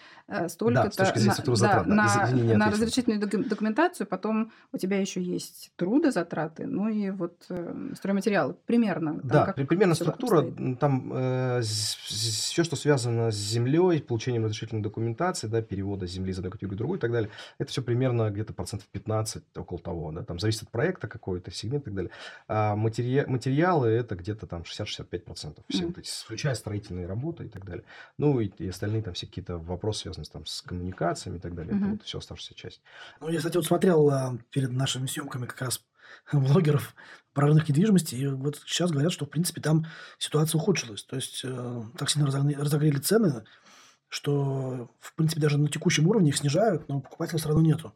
столько да, с точки зрения на, затрат, да, на, Извини, на разрешительную документацию, потом у тебя еще есть трудозатраты, ну и вот э, стройматериалы примерно. Там, да, примерно структура, там э, все, что связано с землей, получением разрешительной документации, да, перевода земли из одной категории в другую и так далее, это все примерно где-то процентов 15, около того, да, там зависит от проекта какой-то, сегмент и так далее. А матери... материалы это где-то там 60-65%, все mm-hmm. вот эти, включая строительные работы и так далее. Ну и, и остальные там все какие-то вопросы, связанные там, с коммуникациями и так далее, mm-hmm. это вот все оставшаяся часть. Ну, я, кстати, вот смотрел а, перед нашими съемками как раз блогеров про рынок недвижимости, и вот сейчас говорят, что, в принципе, там ситуация ухудшилась. То есть, э, так сильно разогрели цены, что, в принципе, даже на текущем уровне их снижают, но покупателей все равно нету.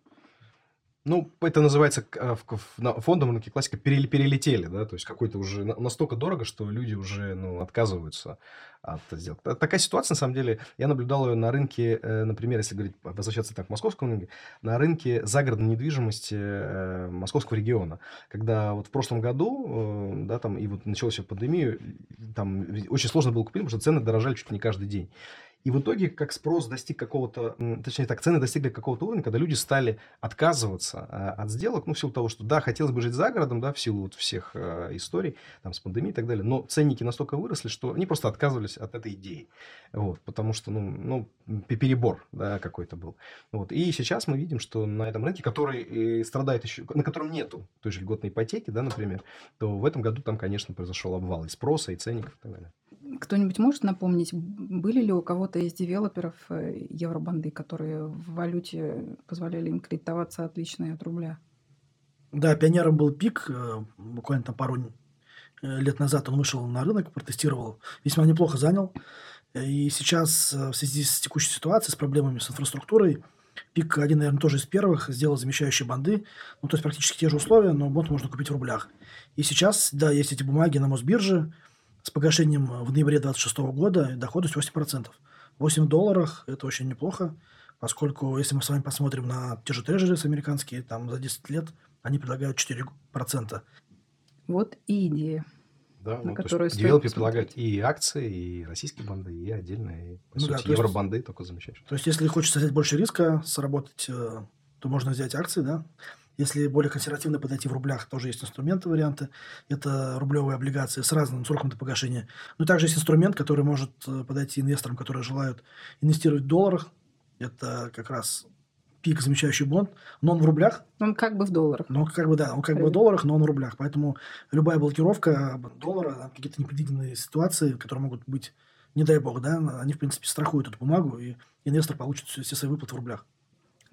Ну, это называется а, на фондовом рынке классика перелетели, да, то есть какой-то уже настолько дорого, что люди уже, ну, отказываются от сделок. Такая ситуация, на самом деле, я наблюдал ее на рынке, э, например, если говорить, возвращаться так к московскому рынку, на рынке загородной недвижимости э, московского региона, когда вот в прошлом году, э, да, там, и вот началась пандемия, там очень сложно было купить, потому что цены дорожали чуть ли не каждый день. И в итоге, как спрос достиг какого-то, точнее так, цены достигли какого-то уровня, когда люди стали отказываться а, от сделок, ну, в силу того, что, да, хотелось бы жить за городом, да, в силу вот всех э, историй, там, с пандемией и так далее, но ценники настолько выросли, что они просто отказывались от этой идеи, вот, потому что, ну, ну перебор, да, какой-то был. Вот, и сейчас мы видим, что на этом рынке, который страдает еще, на котором нету той же льготной ипотеки, да, например, то в этом году там, конечно, произошел обвал и спроса, и ценников и так далее. Кто-нибудь может напомнить, были ли у кого-то из девелоперов э, евробанды, которые в валюте позволяли им кредитоваться отлично от рубля? Да, пионером был пик, э, буквально там пару э, лет назад он вышел на рынок, протестировал, весьма неплохо занял. И сейчас в связи с текущей ситуацией, с проблемами с инфраструктурой, Пик один, наверное, тоже из первых сделал замещающие банды. Ну, то есть практически те же условия, но бонд можно купить в рублях. И сейчас, да, есть эти бумаги на Мосбирже с погашением в ноябре 2026 года доходность 8%. 8 долларов – это очень неплохо, поскольку если мы с вами посмотрим на те же трежерис американские, там за 10 лет они предлагают 4%. Вот и идея. Да, на ну, которую то девелопер предлагает и акции, и российские банды, и отдельные, по ну, сути, да, евробанды, только замечаешь. То есть, если хочется взять больше риска, сработать, э, то можно взять акции, да, если более консервативно подойти в рублях, тоже есть инструменты, варианты. Это рублевые облигации с разным сроком до погашения. Но также есть инструмент, который может э, подойти инвесторам, которые желают инвестировать в долларах. Это как раз пик замещающий бонд, но он в рублях. Он как бы в долларах. Но как бы, да, он как бы в долларах, но он в рублях. Поэтому любая блокировка доллара, какие-то непредвиденные ситуации, которые могут быть, не дай бог, да, они, в принципе, страхуют эту бумагу, и инвестор получит все свои выплаты в рублях.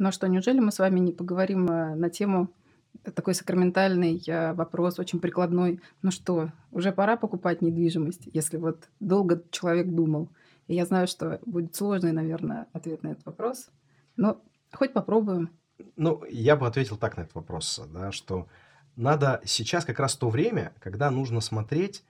Ну а что, неужели мы с вами не поговорим э, на тему такой сакраментальный э, вопрос, очень прикладной. Ну что, уже пора покупать недвижимость, если вот долго человек думал. И я знаю, что будет сложный, наверное, ответ на этот вопрос. Но хоть попробуем. Ну, я бы ответил так на этот вопрос, да, что надо сейчас как раз то время, когда нужно смотреть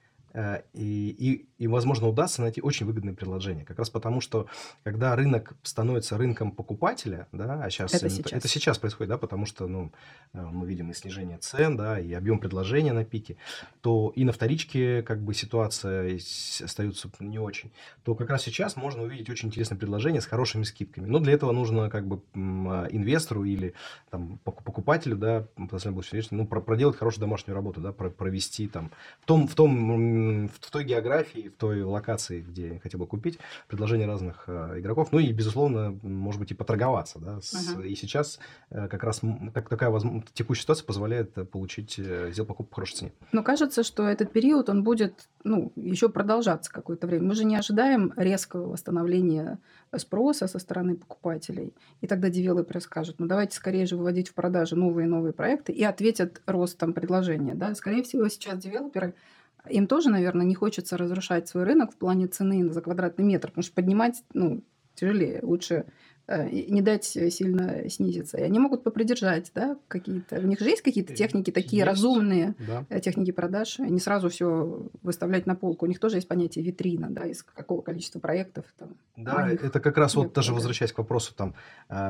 и, и, и, возможно, удастся найти очень выгодное предложение. Как раз потому, что когда рынок становится рынком покупателя, да, а сейчас Это сейчас. это сейчас происходит, да, потому что ну, э, мы видим и снижение цен, да, и объем предложения на пике, то и на вторичке как бы ситуация остается не очень, то как раз сейчас можно увидеть очень интересное предложение с хорошими скидками. Но для этого нужно как бы а, инвестору или там пок- покупателю, да, ну, про- проделать хорошую домашнюю работу, да, про- провести там в том, в том, в той географии, в той локации, где я хотел бы купить, предложения разных э, игроков, ну и, безусловно, может быть, и поторговаться, да, с- Ага. и сейчас э, как раз так- такая возм- текущая ситуация позволяет э, получить, сделать покупку по хорошей цене. Но кажется, что этот период, он будет ну, еще продолжаться какое-то время. Мы же не ожидаем резкого восстановления спроса со стороны покупателей. И тогда девелоперы скажут, ну давайте скорее же выводить в продажу новые и новые проекты и ответят ростом предложения. Да? Скорее всего, сейчас девелоперы им тоже, наверное, не хочется разрушать свой рынок в плане цены за квадратный метр, потому что поднимать ну, тяжелее. Лучше не дать сильно снизиться. И они могут попридержать да, какие-то... У них же есть какие-то Э, техники такие есть. разумные, Да. э, техники продаж, не сразу все выставлять на полку. У них тоже есть понятие витрина, да, из какого количества проектов там. Да, них это как раз вот нет, даже да. возвращаясь к вопросу там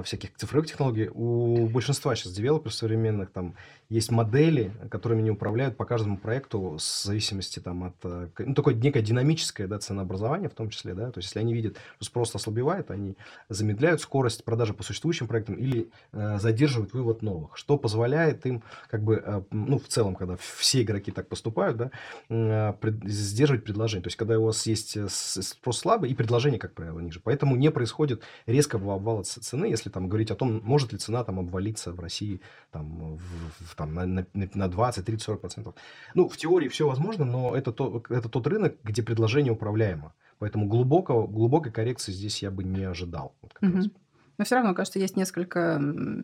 всяких цифровых технологий, у большинства сейчас девелоперов современных там есть модели, которыми они управляют по каждому проекту с зависимости там от э, ну, такое некое динамическое да, ценообразование в том числе, да, то есть если они видят, что спрос ослабевает, они замедляют скорость продажи по существующим проектам или э, задерживают вывод новых, что позволяет им как бы, э, ну в целом, когда все игроки так поступают, да, э, пред- сдерживать предложение. То есть, когда у вас есть э, спрос слабый и предложение, как правило, ниже. Поэтому не происходит резкого обвала цены, если там говорить о том, может ли цена там обвалиться в России там, в- в- там, на, на, на 20, 30, 40 процентов. Ну, в теории все возможно, но это, то, это тот рынок, где предложение управляемо. Поэтому глубокого, глубокой коррекции здесь я бы не ожидал. Вот как раз. Мгм. Но все равно, кажется, есть несколько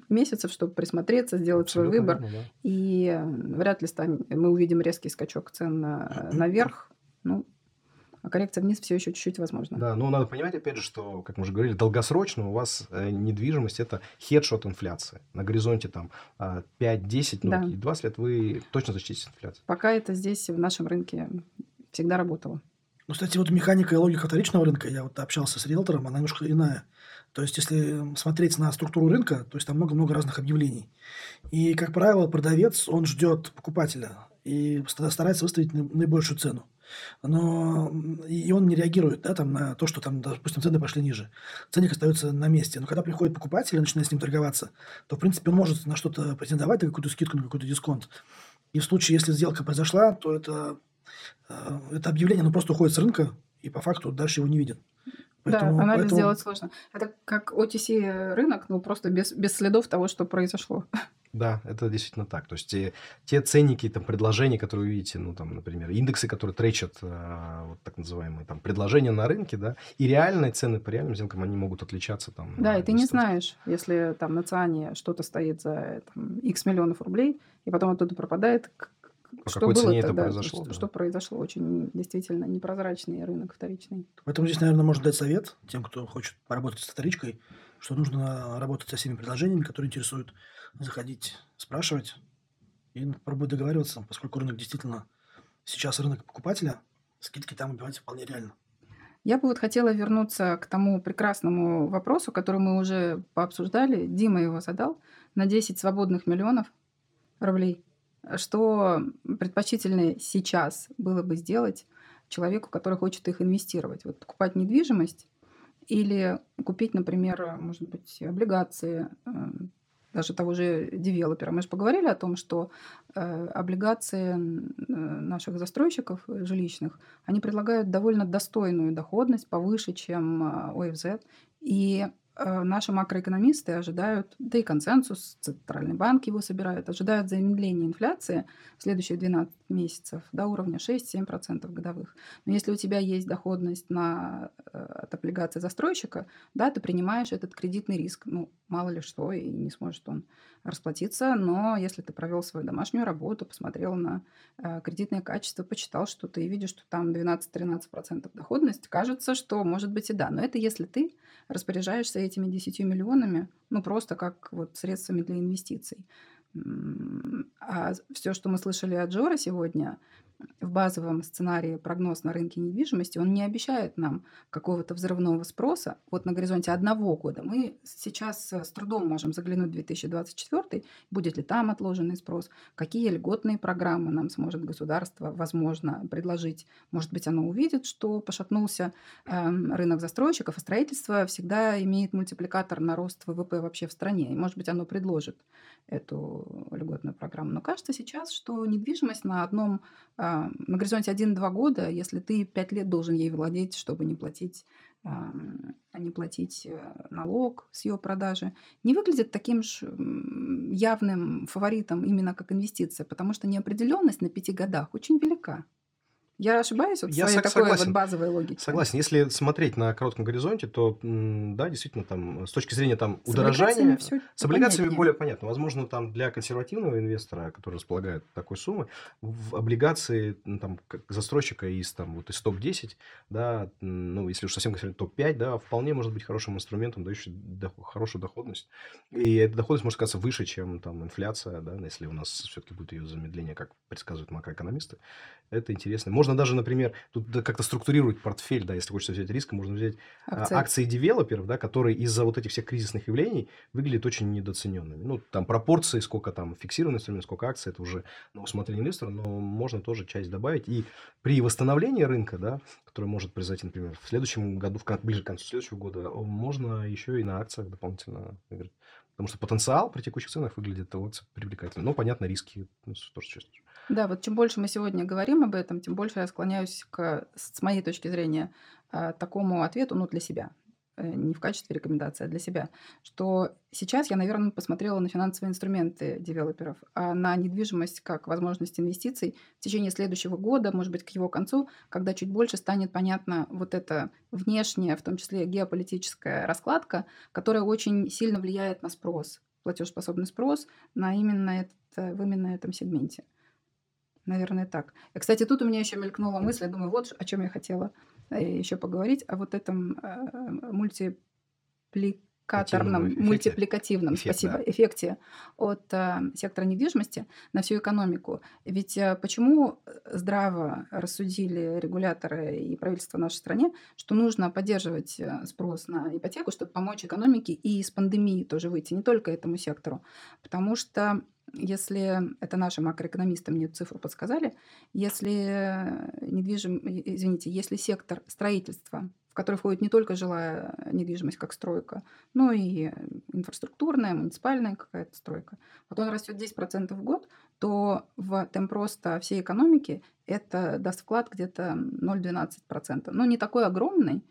месяцев, чтобы присмотреться, сделать свой Абсолютно выбор. верно, да. И вряд ли стань- мы увидим резкий скачок цен на- наверх. Ну, а коррекция вниз все еще чуть-чуть возможна. Да, но надо понимать, опять же, что, как мы уже говорили, долгосрочно у вас э, недвижимость – это хедж от инфляции. На горизонте там а, 5-10, ну, Да. и 20 лет вы точно защититесь от инфляции. Пока это здесь, в нашем рынке, всегда работало. Ну, кстати, вот механика и логика вторичного рынка, я вот общался с риэлтором, она немножко иная. То есть, если смотреть на структуру рынка, то есть там много-много разных объявлений. И, как правило, продавец, он ждет покупателя и ста- старается выставить наи- наибольшую цену. Но и он не реагирует да, там, на то, что там, допустим, цены пошли ниже. Ценник остается на месте. Но когда приходит покупатель и начинает с ним торговаться, то, в принципе, он может на что-то претендовать, на какую-то скидку, на какой-то дисконт. И в случае, если сделка произошла, то это, это объявление оно просто уходит с рынка, и по факту дальше его не виден. да, Поэтому- анализ поэтому- сделать сложно. Это как OTC рынок, но просто без, без следов того, что произошло. Да, это действительно так. То есть те, те ценники, там, предложения, которые вы видите, ну, там, например, индексы, которые тречат э, вот так называемые там, предложения на рынке, да, и реальные цены по реальным сделкам, они могут отличаться там. Да, и ты не 10%. знаешь, если там на ЦИАНе что-то стоит за там, X миллионов рублей, и потом оттуда пропадает, По что какой было цене это тогда, произошло, что, да. что произошло. Очень действительно непрозрачный рынок вторичный. Поэтому здесь, наверное, можно дать совет тем, кто хочет поработать с вторичкой, что нужно работать со всеми предложениями, которые интересуют, заходить, спрашивать и пробовать договариваться, поскольку рынок действительно сейчас рынок покупателя, скидки там убивать вполне реально. Я бы вот хотела вернуться к тому прекрасному вопросу, который мы уже пообсуждали. Дима его задал на 10 свободных миллионов рублей. Что предпочтительнее сейчас было бы сделать человеку, который хочет их инвестировать? Вот покупать недвижимость или купить, например, может быть, облигации э, даже того же девелопера. Мы же поговорили о том, что э, облигации э, наших застройщиков жилищных, они предлагают довольно достойную доходность, повыше, чем э, ОФЗ. И наши макроэкономисты ожидают, да и консенсус, Центральный банк его собирает, ожидают замедления инфляции в следующие 12 месяцев до уровня 6-7% годовых. Но если у тебя есть доходность на, э, от облигаций застройщика, да, ты принимаешь этот кредитный риск. Ну, мало ли что, и не сможет он расплатиться. Но если ты провел свою домашнюю работу, посмотрел на э, кредитное качество, почитал что-то и видишь, что там 12-13% доходность, кажется, что может быть и да. Но это если ты распоряжаешься этими 10 миллионами, ну, просто как вот средствами для инвестиций. А все, что мы слышали от Джора сегодня, в базовом сценарии прогноз на рынке недвижимости, он не обещает нам какого-то взрывного спроса. Вот на горизонте одного года мы сейчас с трудом можем заглянуть в 2024, будет ли там отложенный спрос, какие льготные программы нам сможет государство, возможно, предложить. Может быть, оно увидит, что пошатнулся э, рынок застройщиков, а строительство всегда имеет мультипликатор на рост ВВП вообще в стране. И, может быть, оно предложит эту льготную программу. Но кажется сейчас, что недвижимость на одном, а, на горизонте 1-2 года, если ты 5 лет должен ей владеть, чтобы не платить а, не платить э, налог с ее продажи, не выглядит таким же явным фаворитом именно как инвестиция, потому что неопределенность на пяти годах очень велика. Я ошибаюсь вот в Я своей такой вот базовой логике? Согласен. Если смотреть на коротком горизонте, то да, действительно, там с точки зрения там С облигациями удорожания, все с облигациями понятнее. более понятно. Возможно, там для консервативного инвестора, который располагает такой суммой, в облигации там, застройщика из, там, вот, из топ-10, да, ну, если уж совсем говорить топ-5, да, вполне может быть хорошим инструментом, дающим доход- хорошую доходность. И эта доходность может казаться выше, чем там инфляция, да, если у нас все-таки будет ее замедление, как предсказывают макроэкономисты. Это интересно. Можно даже, например, тут как-то структурировать портфель, да, если хочется взять риск, можно взять а, Акции. акции девелоперов, да, которые из-за вот этих всех кризисных явлений выглядят очень недооцененными. Ну, там пропорции, сколько там фиксированный инструмент, сколько акций, это уже на усмотрение инвестора, но можно тоже часть добавить. И при восстановлении рынка, да, которое может произойти, например, в следующем году, в, ближе к концу следующего года, можно еще и на акциях дополнительно выиграть. Потому что потенциал при текущих ценах выглядит вот привлекательно. Но, понятно, риски ну, тоже чувствуешь. Да, вот чем больше мы сегодня говорим об этом, тем больше я склоняюсь к, с моей точки зрения, а, такому ответу, ну, для себя, э, не в качестве рекомендации, а для себя, что сейчас я, наверное, посмотрела на финансовые инструменты девелоперов, а на недвижимость как возможность инвестиций в течение следующего года, может быть, к его концу, когда чуть больше станет понятна вот эта внешняя, в том числе геополитическая раскладка, которая очень сильно влияет на спрос, платежеспособный спрос на именно этот, в именно этом сегменте. Наверное, так. И, кстати, тут у меня еще мелькнула мысль, я думаю, вот о чем я хотела еще поговорить, о вот этом э, мультипликаторном, эффекте. мультипликативном, Эффект, спасибо, да. эффекте от э, сектора недвижимости на всю экономику. Ведь э, почему здраво рассудили регуляторы и правительство в нашей стране, что нужно поддерживать э, спрос на ипотеку, чтобы помочь экономике и из пандемии тоже выйти, не только этому сектору. Потому что если это наши макроэкономисты мне цифру подсказали, если недвижим, извините, если сектор строительства, в который входит не только жилая недвижимость, как стройка, но и инфраструктурная, муниципальная какая-то стройка, вот он растет 10% в год, то в темп роста всей экономики это даст вклад где-то 0,12%. Ну, не такой огромный,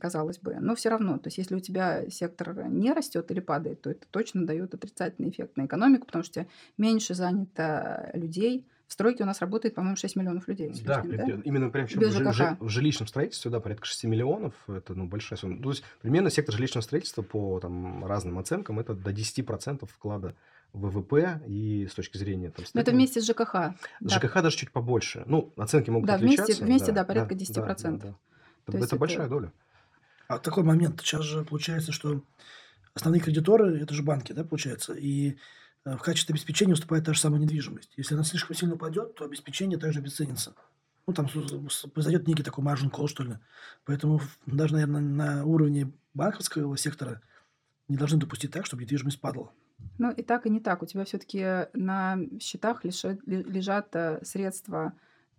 казалось бы, но все равно, то есть если у тебя сектор не растет или падает, то это точно дает отрицательный эффект на экономику, потому что меньше занято людей. В стройке у нас работает, по-моему, 6 миллионов людей. Да, лишним, при- именно прям в, жи- в жилищном строительстве, да, порядка 6 миллионов, это ну, большая сумма. То есть примерно сектор жилищного строительства по там, разным оценкам это до 10% вклада ВВП и с точки зрения там, Но это вместе с ЖКХ. С да. ЖКХ даже чуть побольше. Ну, оценки могут Да, вместе- отличаться. вместе, да, порядка 10%. да. То Это, есть это это- большая доля. А такой момент. Сейчас же получается, что основные кредиторы – это же банки, да, получается? И э, в качестве обеспечения выступает та же самая недвижимость. Если она слишком сильно упадет, то обеспечение также обесценится. Ну, там произойдет некий такой margin call, что ли. Поэтому даже, наверное, на уровне банковского сектора не должны допустить так, чтобы недвижимость падала. Ну и так, и не так. У тебя все-таки на счетах лежат, ле- лежат э, средства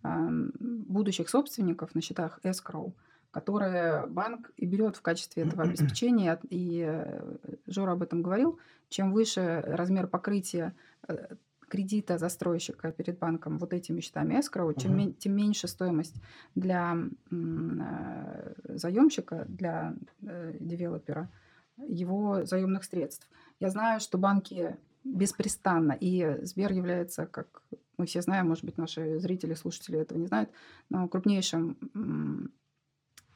ам, будущих собственников на счетах escrow, которые банк и берет в качестве этого обеспечения. И э, Жора об этом говорил. Чем выше размер покрытия э, кредита застройщика перед банком вот этими счетами escrow, чем, Мгм. мен- тем меньше стоимость для заемщика, для э, девелопера его заемных средств. Я знаю, что банки беспрестанно, и Сбер является, как мы все знаем, может быть, наши зрители, слушатели этого не знают, но крупнейшим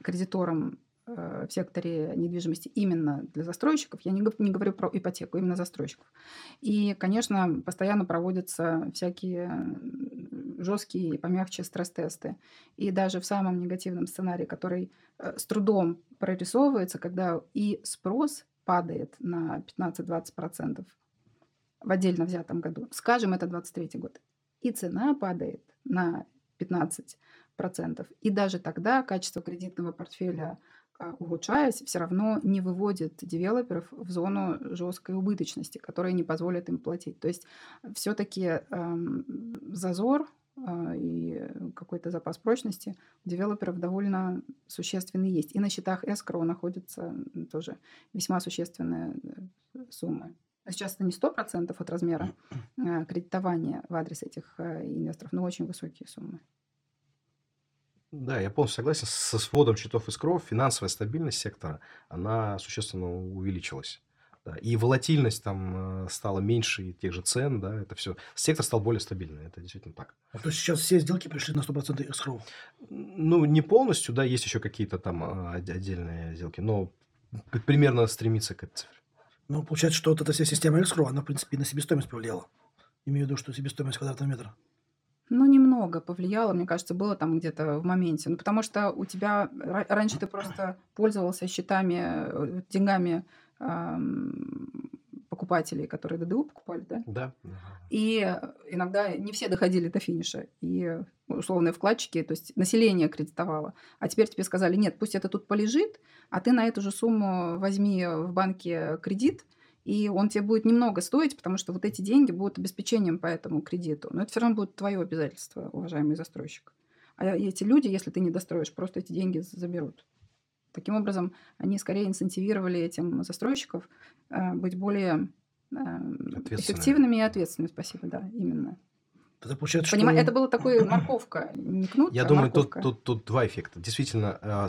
кредитором э, в секторе недвижимости именно для застройщиков. Я не, не говорю про ипотеку, именно застройщиков. И, конечно, постоянно проводятся всякие жесткие и помягче стресс-тесты. И даже в самом негативном сценарии, который э, с трудом прорисовывается, когда и спрос падает на 15-20% в отдельно взятом году, скажем, это 23 год, и цена падает на 15%. И даже тогда качество кредитного портфеля а, улучшаясь, все равно не выводит девелоперов в зону жесткой убыточности, которая не позволит им платить. То есть все-таки эм, зазор э, и какой-то запас прочности у девелоперов довольно существенный есть. И на счетах escrow находятся тоже весьма существенные э, суммы. Сейчас это не 100% от размера кредитования в адрес этих э, инвесторов, но очень высокие суммы. Да, я полностью согласен. Со сводом счетов из кров финансовая стабильность сектора, она существенно увеличилась. Да. И волатильность там э, стала меньше и тех же цен, да, это все. Сектор стал более стабильным, это действительно так. А то есть сейчас все сделки пришли на 100% escrow? Ну, не полностью, да, есть еще какие-то там а, отдельные сделки, но примерно стремится к этой цифре. Ну, получается, что вот эта вся система escrow, она, в принципе, на себестоимость повлияла. Имею в виду, что себестоимость квадратного метра. Ну, немного повлияло, мне кажется, было там где-то в моменте. Ну, потому что у тебя раньше ты просто пользовался счетами, э, деньгами покупателей, которые ДДУ покупали, да? Да. И иногда не все доходили до финиша. И условные вкладчики, то есть население кредитовало. А теперь тебе сказали, нет, пусть это тут полежит, а ты на эту же сумму возьми в банке кредит – и он тебе будет немного стоить, потому что вот эти деньги будут обеспечением по этому кредиту. Но это все равно будет твое обязательство, уважаемый застройщик. А эти люди, если ты не достроишь, просто эти деньги заберут. Таким образом, они скорее инцентивировали этим застройщиков э, быть более э, эффективными и ответственными. Спасибо, да, именно. Это получается, Понимаю, что... это была такой морковка, не кнут, Я а думаю, тут, морковка. тут, тут два эффекта. Действительно, э,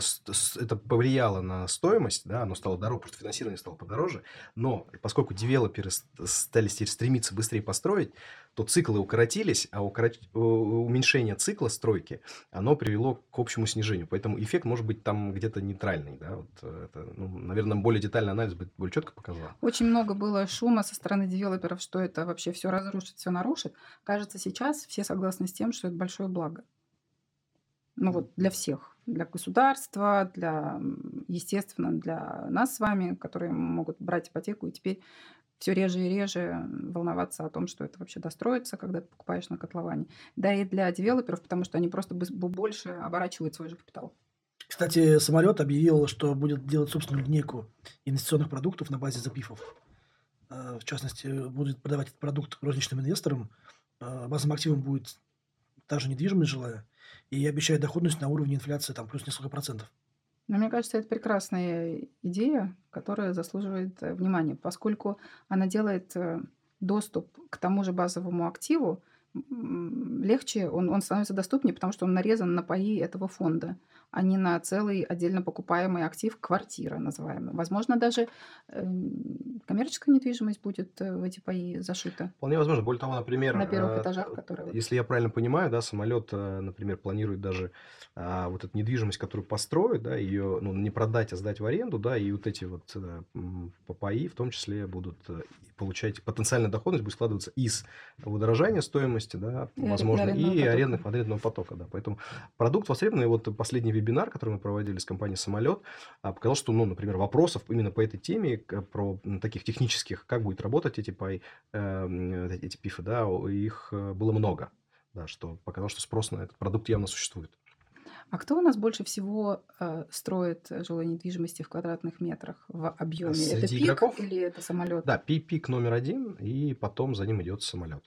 это повлияло на стоимость, да, оно стало дороже, просто финансирование стало подороже, но поскольку девелоперы стали теперь стремиться быстрее построить, то циклы укоротились, а укорот- у- уменьшение цикла стройки, оно привело к общему снижению. Поэтому эффект может быть там где-то нейтральный, да, вот э, это, ну, наверное, более детальный анализ бы более четко показал. Очень много было шума со стороны девелоперов, что это вообще все разрушит, все нарушит. Кажется, сейчас все согласны с тем, что это большое благо. Ну вот для всех. Для государства, для, естественно, для нас с вами, которые могут брать ипотеку и теперь все реже и реже волноваться о том, что это вообще достроится, когда ты покупаешь на котловане. Да и для девелоперов, потому что они просто больше оборачивают свой же капитал. Кстати, самолет объявил, что будет делать собственную линейку инвестиционных продуктов на базе запифов. Э, В частности, будет продавать этот продукт розничным инвесторам. Э, Базовым активом будет та же недвижимость жилая. И обещает доходность на уровне инфляции там плюс несколько процентов. Но мне кажется, это прекрасная идея, которая заслуживает э, внимания, поскольку она делает э, доступ к тому же базовому активу легче, он, он становится доступнее, потому что он нарезан на паи этого фонда, а не на целый отдельно покупаемый актив квартира, называемый. Возможно, даже эм, коммерческая недвижимость будет э, в эти паи зашита Вполне возможно. Более того, например, на первых э, этажах, которые... Если я правильно понимаю, да, самолет, э, например, планирует даже а, вот эту недвижимость, которую построит, да, ее ну, не продать, а сдать в аренду, да, и вот эти вот м, ППАИ в том числе будут получать, потенциальная доходность будет складываться из удорожания стоимости, да, И возможно, и арендного и потока. арендных, арендного потока, да. Поэтому продукт востребованный. Вот последний вебинар, который мы проводили с компанией «Самолет», а, показал, что, ну, например, вопросов именно по этой теме, про таких технических, как будет работать эти пай, э, эти пифы, да, их э, было много, да, что показало, что спрос на этот продукт явно существует. А кто у нас больше всего э, строит жилой недвижимости в квадратных метрах в объеме? Это Среди пик игроков? или это самолет? Да, пи- пик номер один, и потом за ним идет самолет.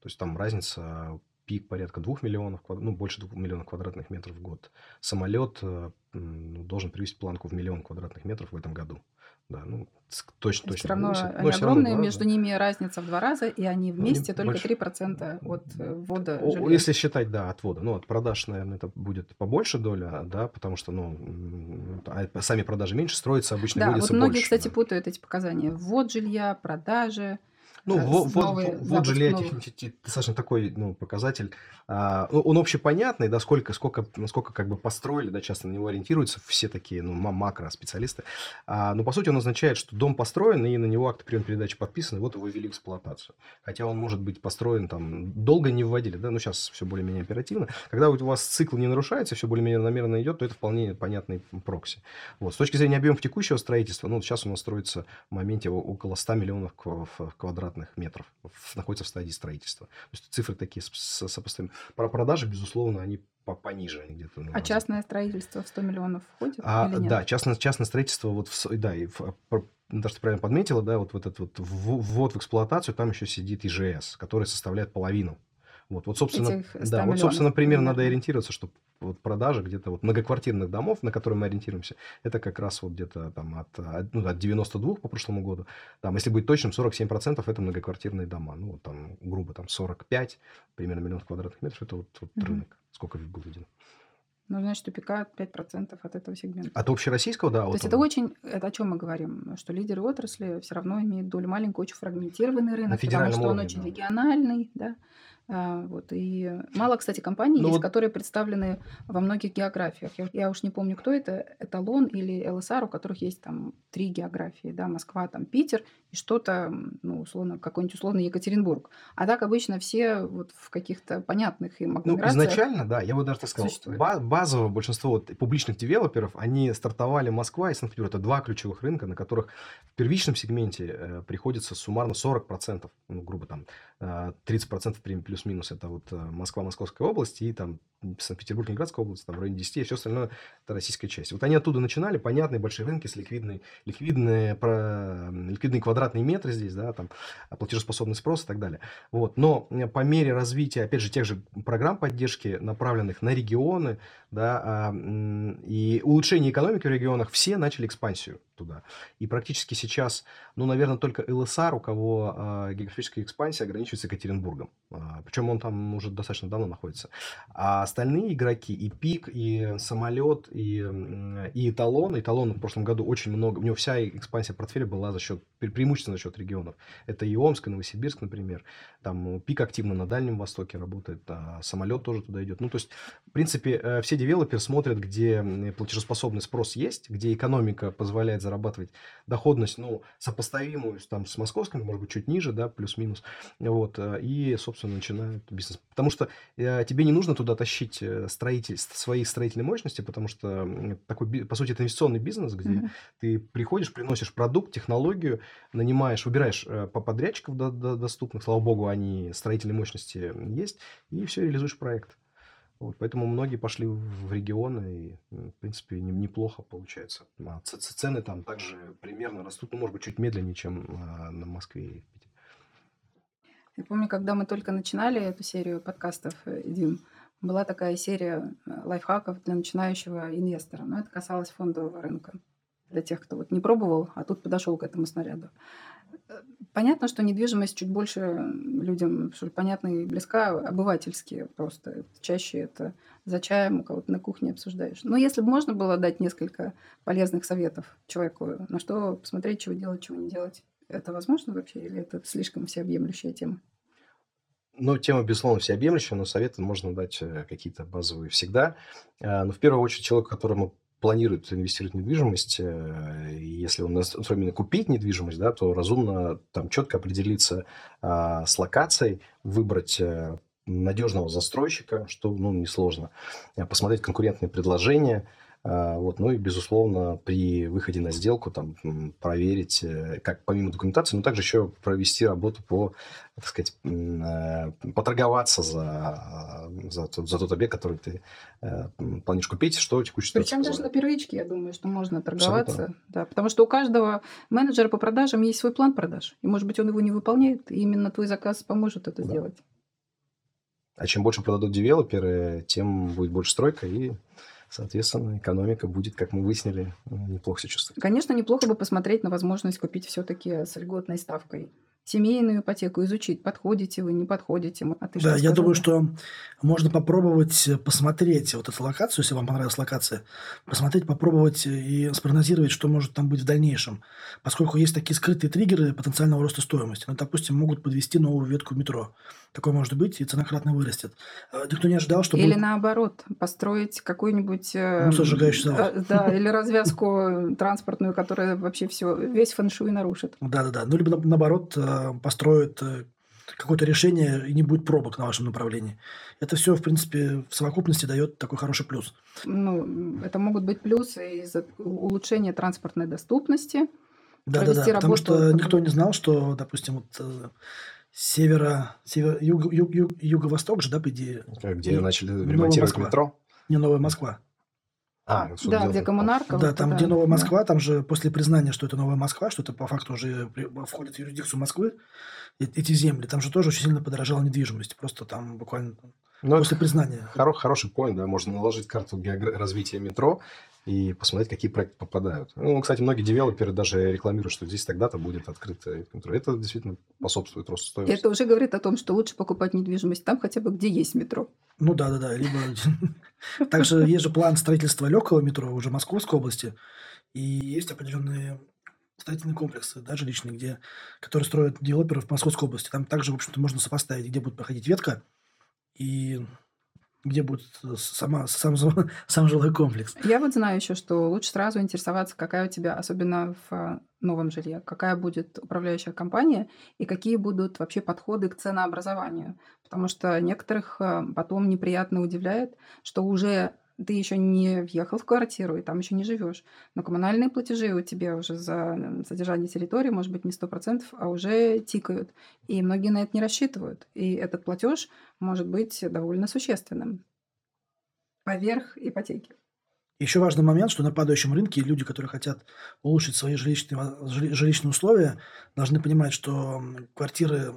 То есть там разница пик порядка 2 миллионов, ну, больше 2 миллионов квадратных метров в год. Самолет э, ну, должен привести планку в миллион квадратных метров в этом году. Да, ну, точно, точно. все равно превысит. они равно огромные, два между ними разница в два раза, и они Ну, вместе они только больше. 3% от э, ввода О, жилья. Если считать, да, от ввода. Ну, от продаж, наверное, это будет побольше доля, да, потому что, ну, а сами продажи меньше, строится обычно Да, вот многие, больше. кстати, да. путают эти показания. Ввод жилья, продажи. Ну, э, вот, новые- вот, запуск жилья новых. технически достаточно такой ну, показатель. А, ну, он общепонятный, да, сколько, сколько, сколько как бы построили, да, часто на него ориентируются все такие, ну, ма- макро-специалисты. А, но, по сути, он означает, что дом построен, и на него акты приема передачи подписаны, вот его ввели в эксплуатацию. Хотя он может быть построен там, долго не вводили, да, но сейчас все более-менее оперативно. Когда вот у вас цикл не нарушается, все более-менее намеренно идет, то это вполне понятный прокси. Вот. С точки зрения объемов текущего строительства, ну, сейчас у нас строится в моменте около 100 миллионов квадратных квадратных метров находится в стадии строительства. То есть цифры такие сопоставимы. Про продажи, безусловно, они по- пониже, они где-то... ну, А раза- частное строительство в 100 миллионов входит а, или нет? да, частное, частное строительство, вот, в да, и в- Наташа, ты правильно подметила, да, вот, вот этот вот ввод в эксплуатацию, там еще сидит ИЖС, который составляет половину. Вот, вот собственно, Этих 100 да, вот, собственно, примерно надо ориентироваться, что вот продажи где-то вот многоквартирных домов, на которые мы ориентируемся, это как раз вот где-то там от, от, ну, от 92 по прошлому году, там, если быть точным, 47% это многоквартирные дома, ну, вот там, грубо, там, 45, примерно миллион квадратных метров, это вот, вот Мгм. рынок, сколько был виден. Ну, значит, тупика 5% от этого сегмента. От общероссийского, да, То вот есть он. это очень, это о чем мы говорим, что лидеры отрасли все равно имеют долю маленькую, очень фрагментированный рынок, потому что он уровне, очень да. региональный, да. А, вот, и мало, кстати, компаний Ну есть, вот- которые представлены во многих географиях. Я, я уж не помню, кто это, Эталон или ЛСР, у которых есть там три географии, да, Москва, там Питер и что-то, ну, условно, какой-нибудь условный Екатеринбург. А так обычно все вот в каких-то понятных им Ну, изначально, да, я бы даже так сказал, существует. ба- базово большинство вот публичных девелоперов, они стартовали Москва и Санкт-Петербург. Это два ключевых рынка, на которых в первичном сегменте э, приходится суммарно 40%, ну, грубо там, 30% при- плюс-минус это вот э, Москва, Московская область, и там Санкт-Петербург, Ленинградская область, там в районе 10, и все остальное это российская часть. Вот они оттуда начинали, понятные большие рынки с ликвидной, ликвидные, про, ликвидные квадратные метры здесь, да, там платежеспособный спрос и так далее. Вот. Но по мере развития, опять же, тех же программ поддержки, направленных на регионы, да, а, и улучшение экономики в регионах, все начали экспансию туда. И практически сейчас, ну, наверное, только ЛСР, у кого а, географическая экспансия ограничивается Екатеринбургом. А, причем он там уже достаточно давно находится. А остальные игроки, и ПИК, и самолет, и, и эталон, эталон в прошлом году очень много, у него вся экспансия портфеля была за счет, пре- преимущественно за счет регионов. Это и Омск, и Новосибирск, например. Там ПИК активно на Дальнем Востоке работает, а самолет тоже туда идет. Ну, то есть, в принципе, э, все девелоперы смотрят, где платежеспособный спрос есть, где экономика позволяет зарабатывать доходность, ну, сопоставимую там, с московской, может быть, чуть ниже, да, плюс-минус. Вот, э, и, собственно, начинают бизнес. Потому что э, тебе не нужно туда тащить э, строитель, свои строительные мощности, потому что такой, по сути, это инвестиционный бизнес, где Мгм. ты приходишь, приносишь продукт, технологию, нанимаешь, выбираешь по подрядчиков до- до- доступных, слава богу, они строительные мощности есть, и все, реализуешь проект. Вот, поэтому многие пошли в регионы, и, в принципе, не- неплохо получается. А цены там также примерно растут, ну, может быть, чуть медленнее, чем а, на Москве и Питере. Я помню, когда мы только начинали эту серию подкастов, э, Дим, была такая серия э, лайфхаков для начинающего инвестора. Но это касалось фондового рынка. Для тех, кто вот не пробовал, а тут подошел к этому снаряду. Понятно, что недвижимость чуть больше людям понятна и близка, обывательски просто. Чаще это за чаем у кого-то на кухне обсуждаешь. Но если бы можно было дать несколько полезных советов человеку, на что посмотреть, чего делать, чего не делать, это возможно вообще или это слишком всеобъемлющая тема? Ну, тема, безусловно, всеобъемлющая, но советы можно дать э, какие-то базовые всегда. А, Но в первую очередь человеку, которому планирует инвестировать в недвижимость, э, если он именно купить недвижимость, да, то разумно там четко определиться а, с локацией, выбрать э, надежного застройщика, что ну, несложно, э, посмотреть конкурентные предложения, вот, ну и, безусловно, при выходе на сделку там, проверить, э, как помимо документации, но также еще провести работу по, так сказать, э, поторговаться за, за, тот, за тот объект, который ты э, планируешь купить, что ситуация Причем даже на первичке, я думаю, что можно торговаться. Да, потому что у каждого менеджера по продажам есть свой план продаж. И, может быть, он его не выполняет, и именно твой заказ поможет это Да. сделать. А чем больше продадут девелоперы, тем будет больше стройка, и, соответственно, экономика будет, как мы выяснили, э, неплохо себя чувствовать. Конечно, неплохо бы посмотреть на возможность купить все-таки с льготной ставкой. Семейную ипотеку изучить, подходите вы, не подходите. А ты Да, я думаю, сказала? что можно попробовать э, посмотреть вот эту локацию, если вам понравилась локация, посмотреть, попробовать э, и спрогнозировать, что может там быть в дальнейшем. Поскольку есть такие скрытые триггеры потенциального роста стоимости. Ну, допустим, могут подвести новую ветку метро. Такое может быть, и цена кратно вырастет. Э, Никто не ожидал, что Или будет... наоборот, построить какой-нибудь... Мусоросжигающий завод. э, Да, или развязку транспортную, которая вообще все, весь фэншуй нарушит. Да-да-да. Ну, либо на- наоборот, построят э, какое-то решение, и не будет пробок на вашем направлении. Это все, в принципе, в совокупности дает такой хороший плюс. Ну, это могут быть плюсы из улучшения транспортной доступности, Да-да-да, провести потому работу. что никто не знал, что, допустим, вот э, севера, север, юг, юг- юг- юго-восток же, да, по идее, Где И начали ремонтировать метро. не Новая Москва. А, Да, где коммунарка. Да, вот там, туда, где Новая да. Москва, там же после признания, что это Новая Москва, что это по факту уже при- входит в юрисдикцию Москвы, э- эти земли, там же тоже очень сильно подорожала недвижимость. Просто там буквально Ну, после признания. Хоро- хороший поинт, да, можно наложить карту геогра- развития метро и посмотреть, какие проекты попадают. Ну, кстати, многие девелоперы даже рекламируют, что здесь тогда-то будет открыто метро. Это действительно способствует росту стоимости. Это уже говорит о том, что лучше покупать недвижимость там хотя бы, где есть метро. Ну да, да, да. Либо также есть же план строительства легкого метро уже в Московской области. И есть определенные строительные комплексы, да, жилищные, где, которые строят девелоперы в Московской области. Там также, в общем-то, можно сопоставить, где будет проходить ветка и где будет э, сама, сам, сам жилой комплекс. Я вот знаю еще, что лучше сразу интересоваться, какая у тебя, особенно в а, новом жилье, какая будет управляющая компания и какие будут вообще подходы к ценообразованию. Потому что некоторых а, потом неприятно удивляет, что уже ты еще не въехал в квартиру и там еще не живешь, но коммунальные платежи у тебя уже за содержание территории, может быть, не 100%, а уже тикают. И многие на это не рассчитывают. И этот платеж может быть довольно существенным поверх ипотеки. Еще важный момент, что на падающем рынке люди, которые хотят улучшить свои жилищные, жилищные условия, должны понимать, что квартиры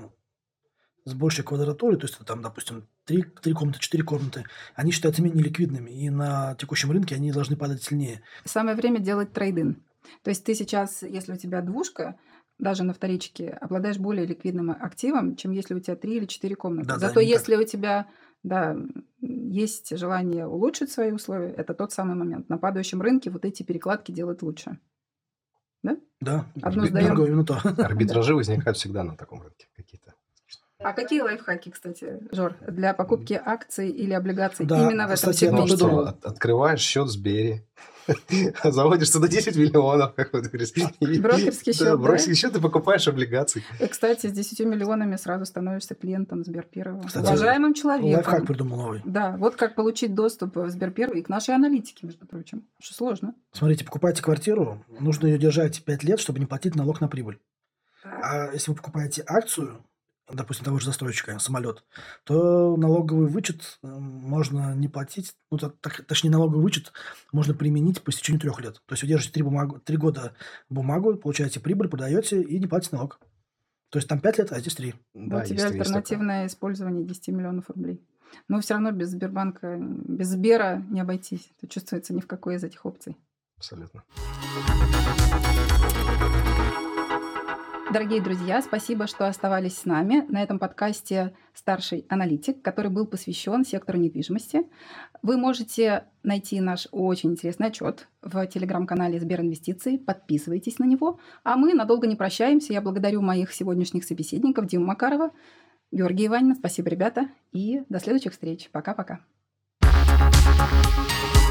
с большей квадратурой, то есть это там, допустим, 3, три комнаты, 4 комнаты, они считаются менее ликвидными, и на текущем рынке они должны падать сильнее. Самое время делать трейдин. То есть ты сейчас, если у тебя двушка, даже на вторичке, обладаешь более ликвидным активом, чем если у тебя три или четыре комнаты. Да, да, Зато так. если у тебя да, есть желание улучшить свои условия, это тот самый момент. На падающем рынке вот эти перекладки делать лучше. Да, Одно бинго, именно то. Арбитражи возникают всегда на таком рынке какие-то. А какие лайфхаки, кстати, Жор, для покупки акций или облигаций Да, именно в этом кстати, я Ну, тоже сегменте? думал. от- открываешь счет с Бери, заводишь туда 10 миллионов, как вот говоришь. и- Брокерский счет, Да, брокерский счет, и покупаешь облигации. И, кстати, с 10 миллионами сразу становишься клиентом Сберпирова. Кстати, Уважаемым человеком. Лайфхак придумал новый. Да, вот как получить доступ в Сберпервый и к нашей аналитике, между прочим. Что сложно. Смотрите, покупаете квартиру, нужно ее держать 5 лет, чтобы не платить налог на прибыль. А если вы покупаете акцию, допустим, того же застройщика, самолет, то налоговый вычет э, можно не платить, ну, то- так- точнее, налоговый вычет можно применить по истечению трех лет. То есть вы держите три, бумагу, три года бумагу, получаете прибыль, продаете и не платите налог. То есть там 5 лет, а здесь 3. Да, у тебя альтернативное использование 10 миллионов рублей. Но все равно без Сбербанка, без Сбера не обойтись. Это чувствуется ни в какой из этих опций. Абсолютно. Дорогие друзья, спасибо, что оставались с нами на этом подкасте «Старший аналитик», который был посвящен сектору недвижимости. Вы можете найти наш очень интересный отчет в телеграм-канале Сберинвестиции. Подписывайтесь на него. А мы надолго не прощаемся. Я благодарю моих сегодняшних собеседников Диму Макарова, Георгия Иванина. Спасибо, ребята. И до следующих встреч. Пока-пока. Thank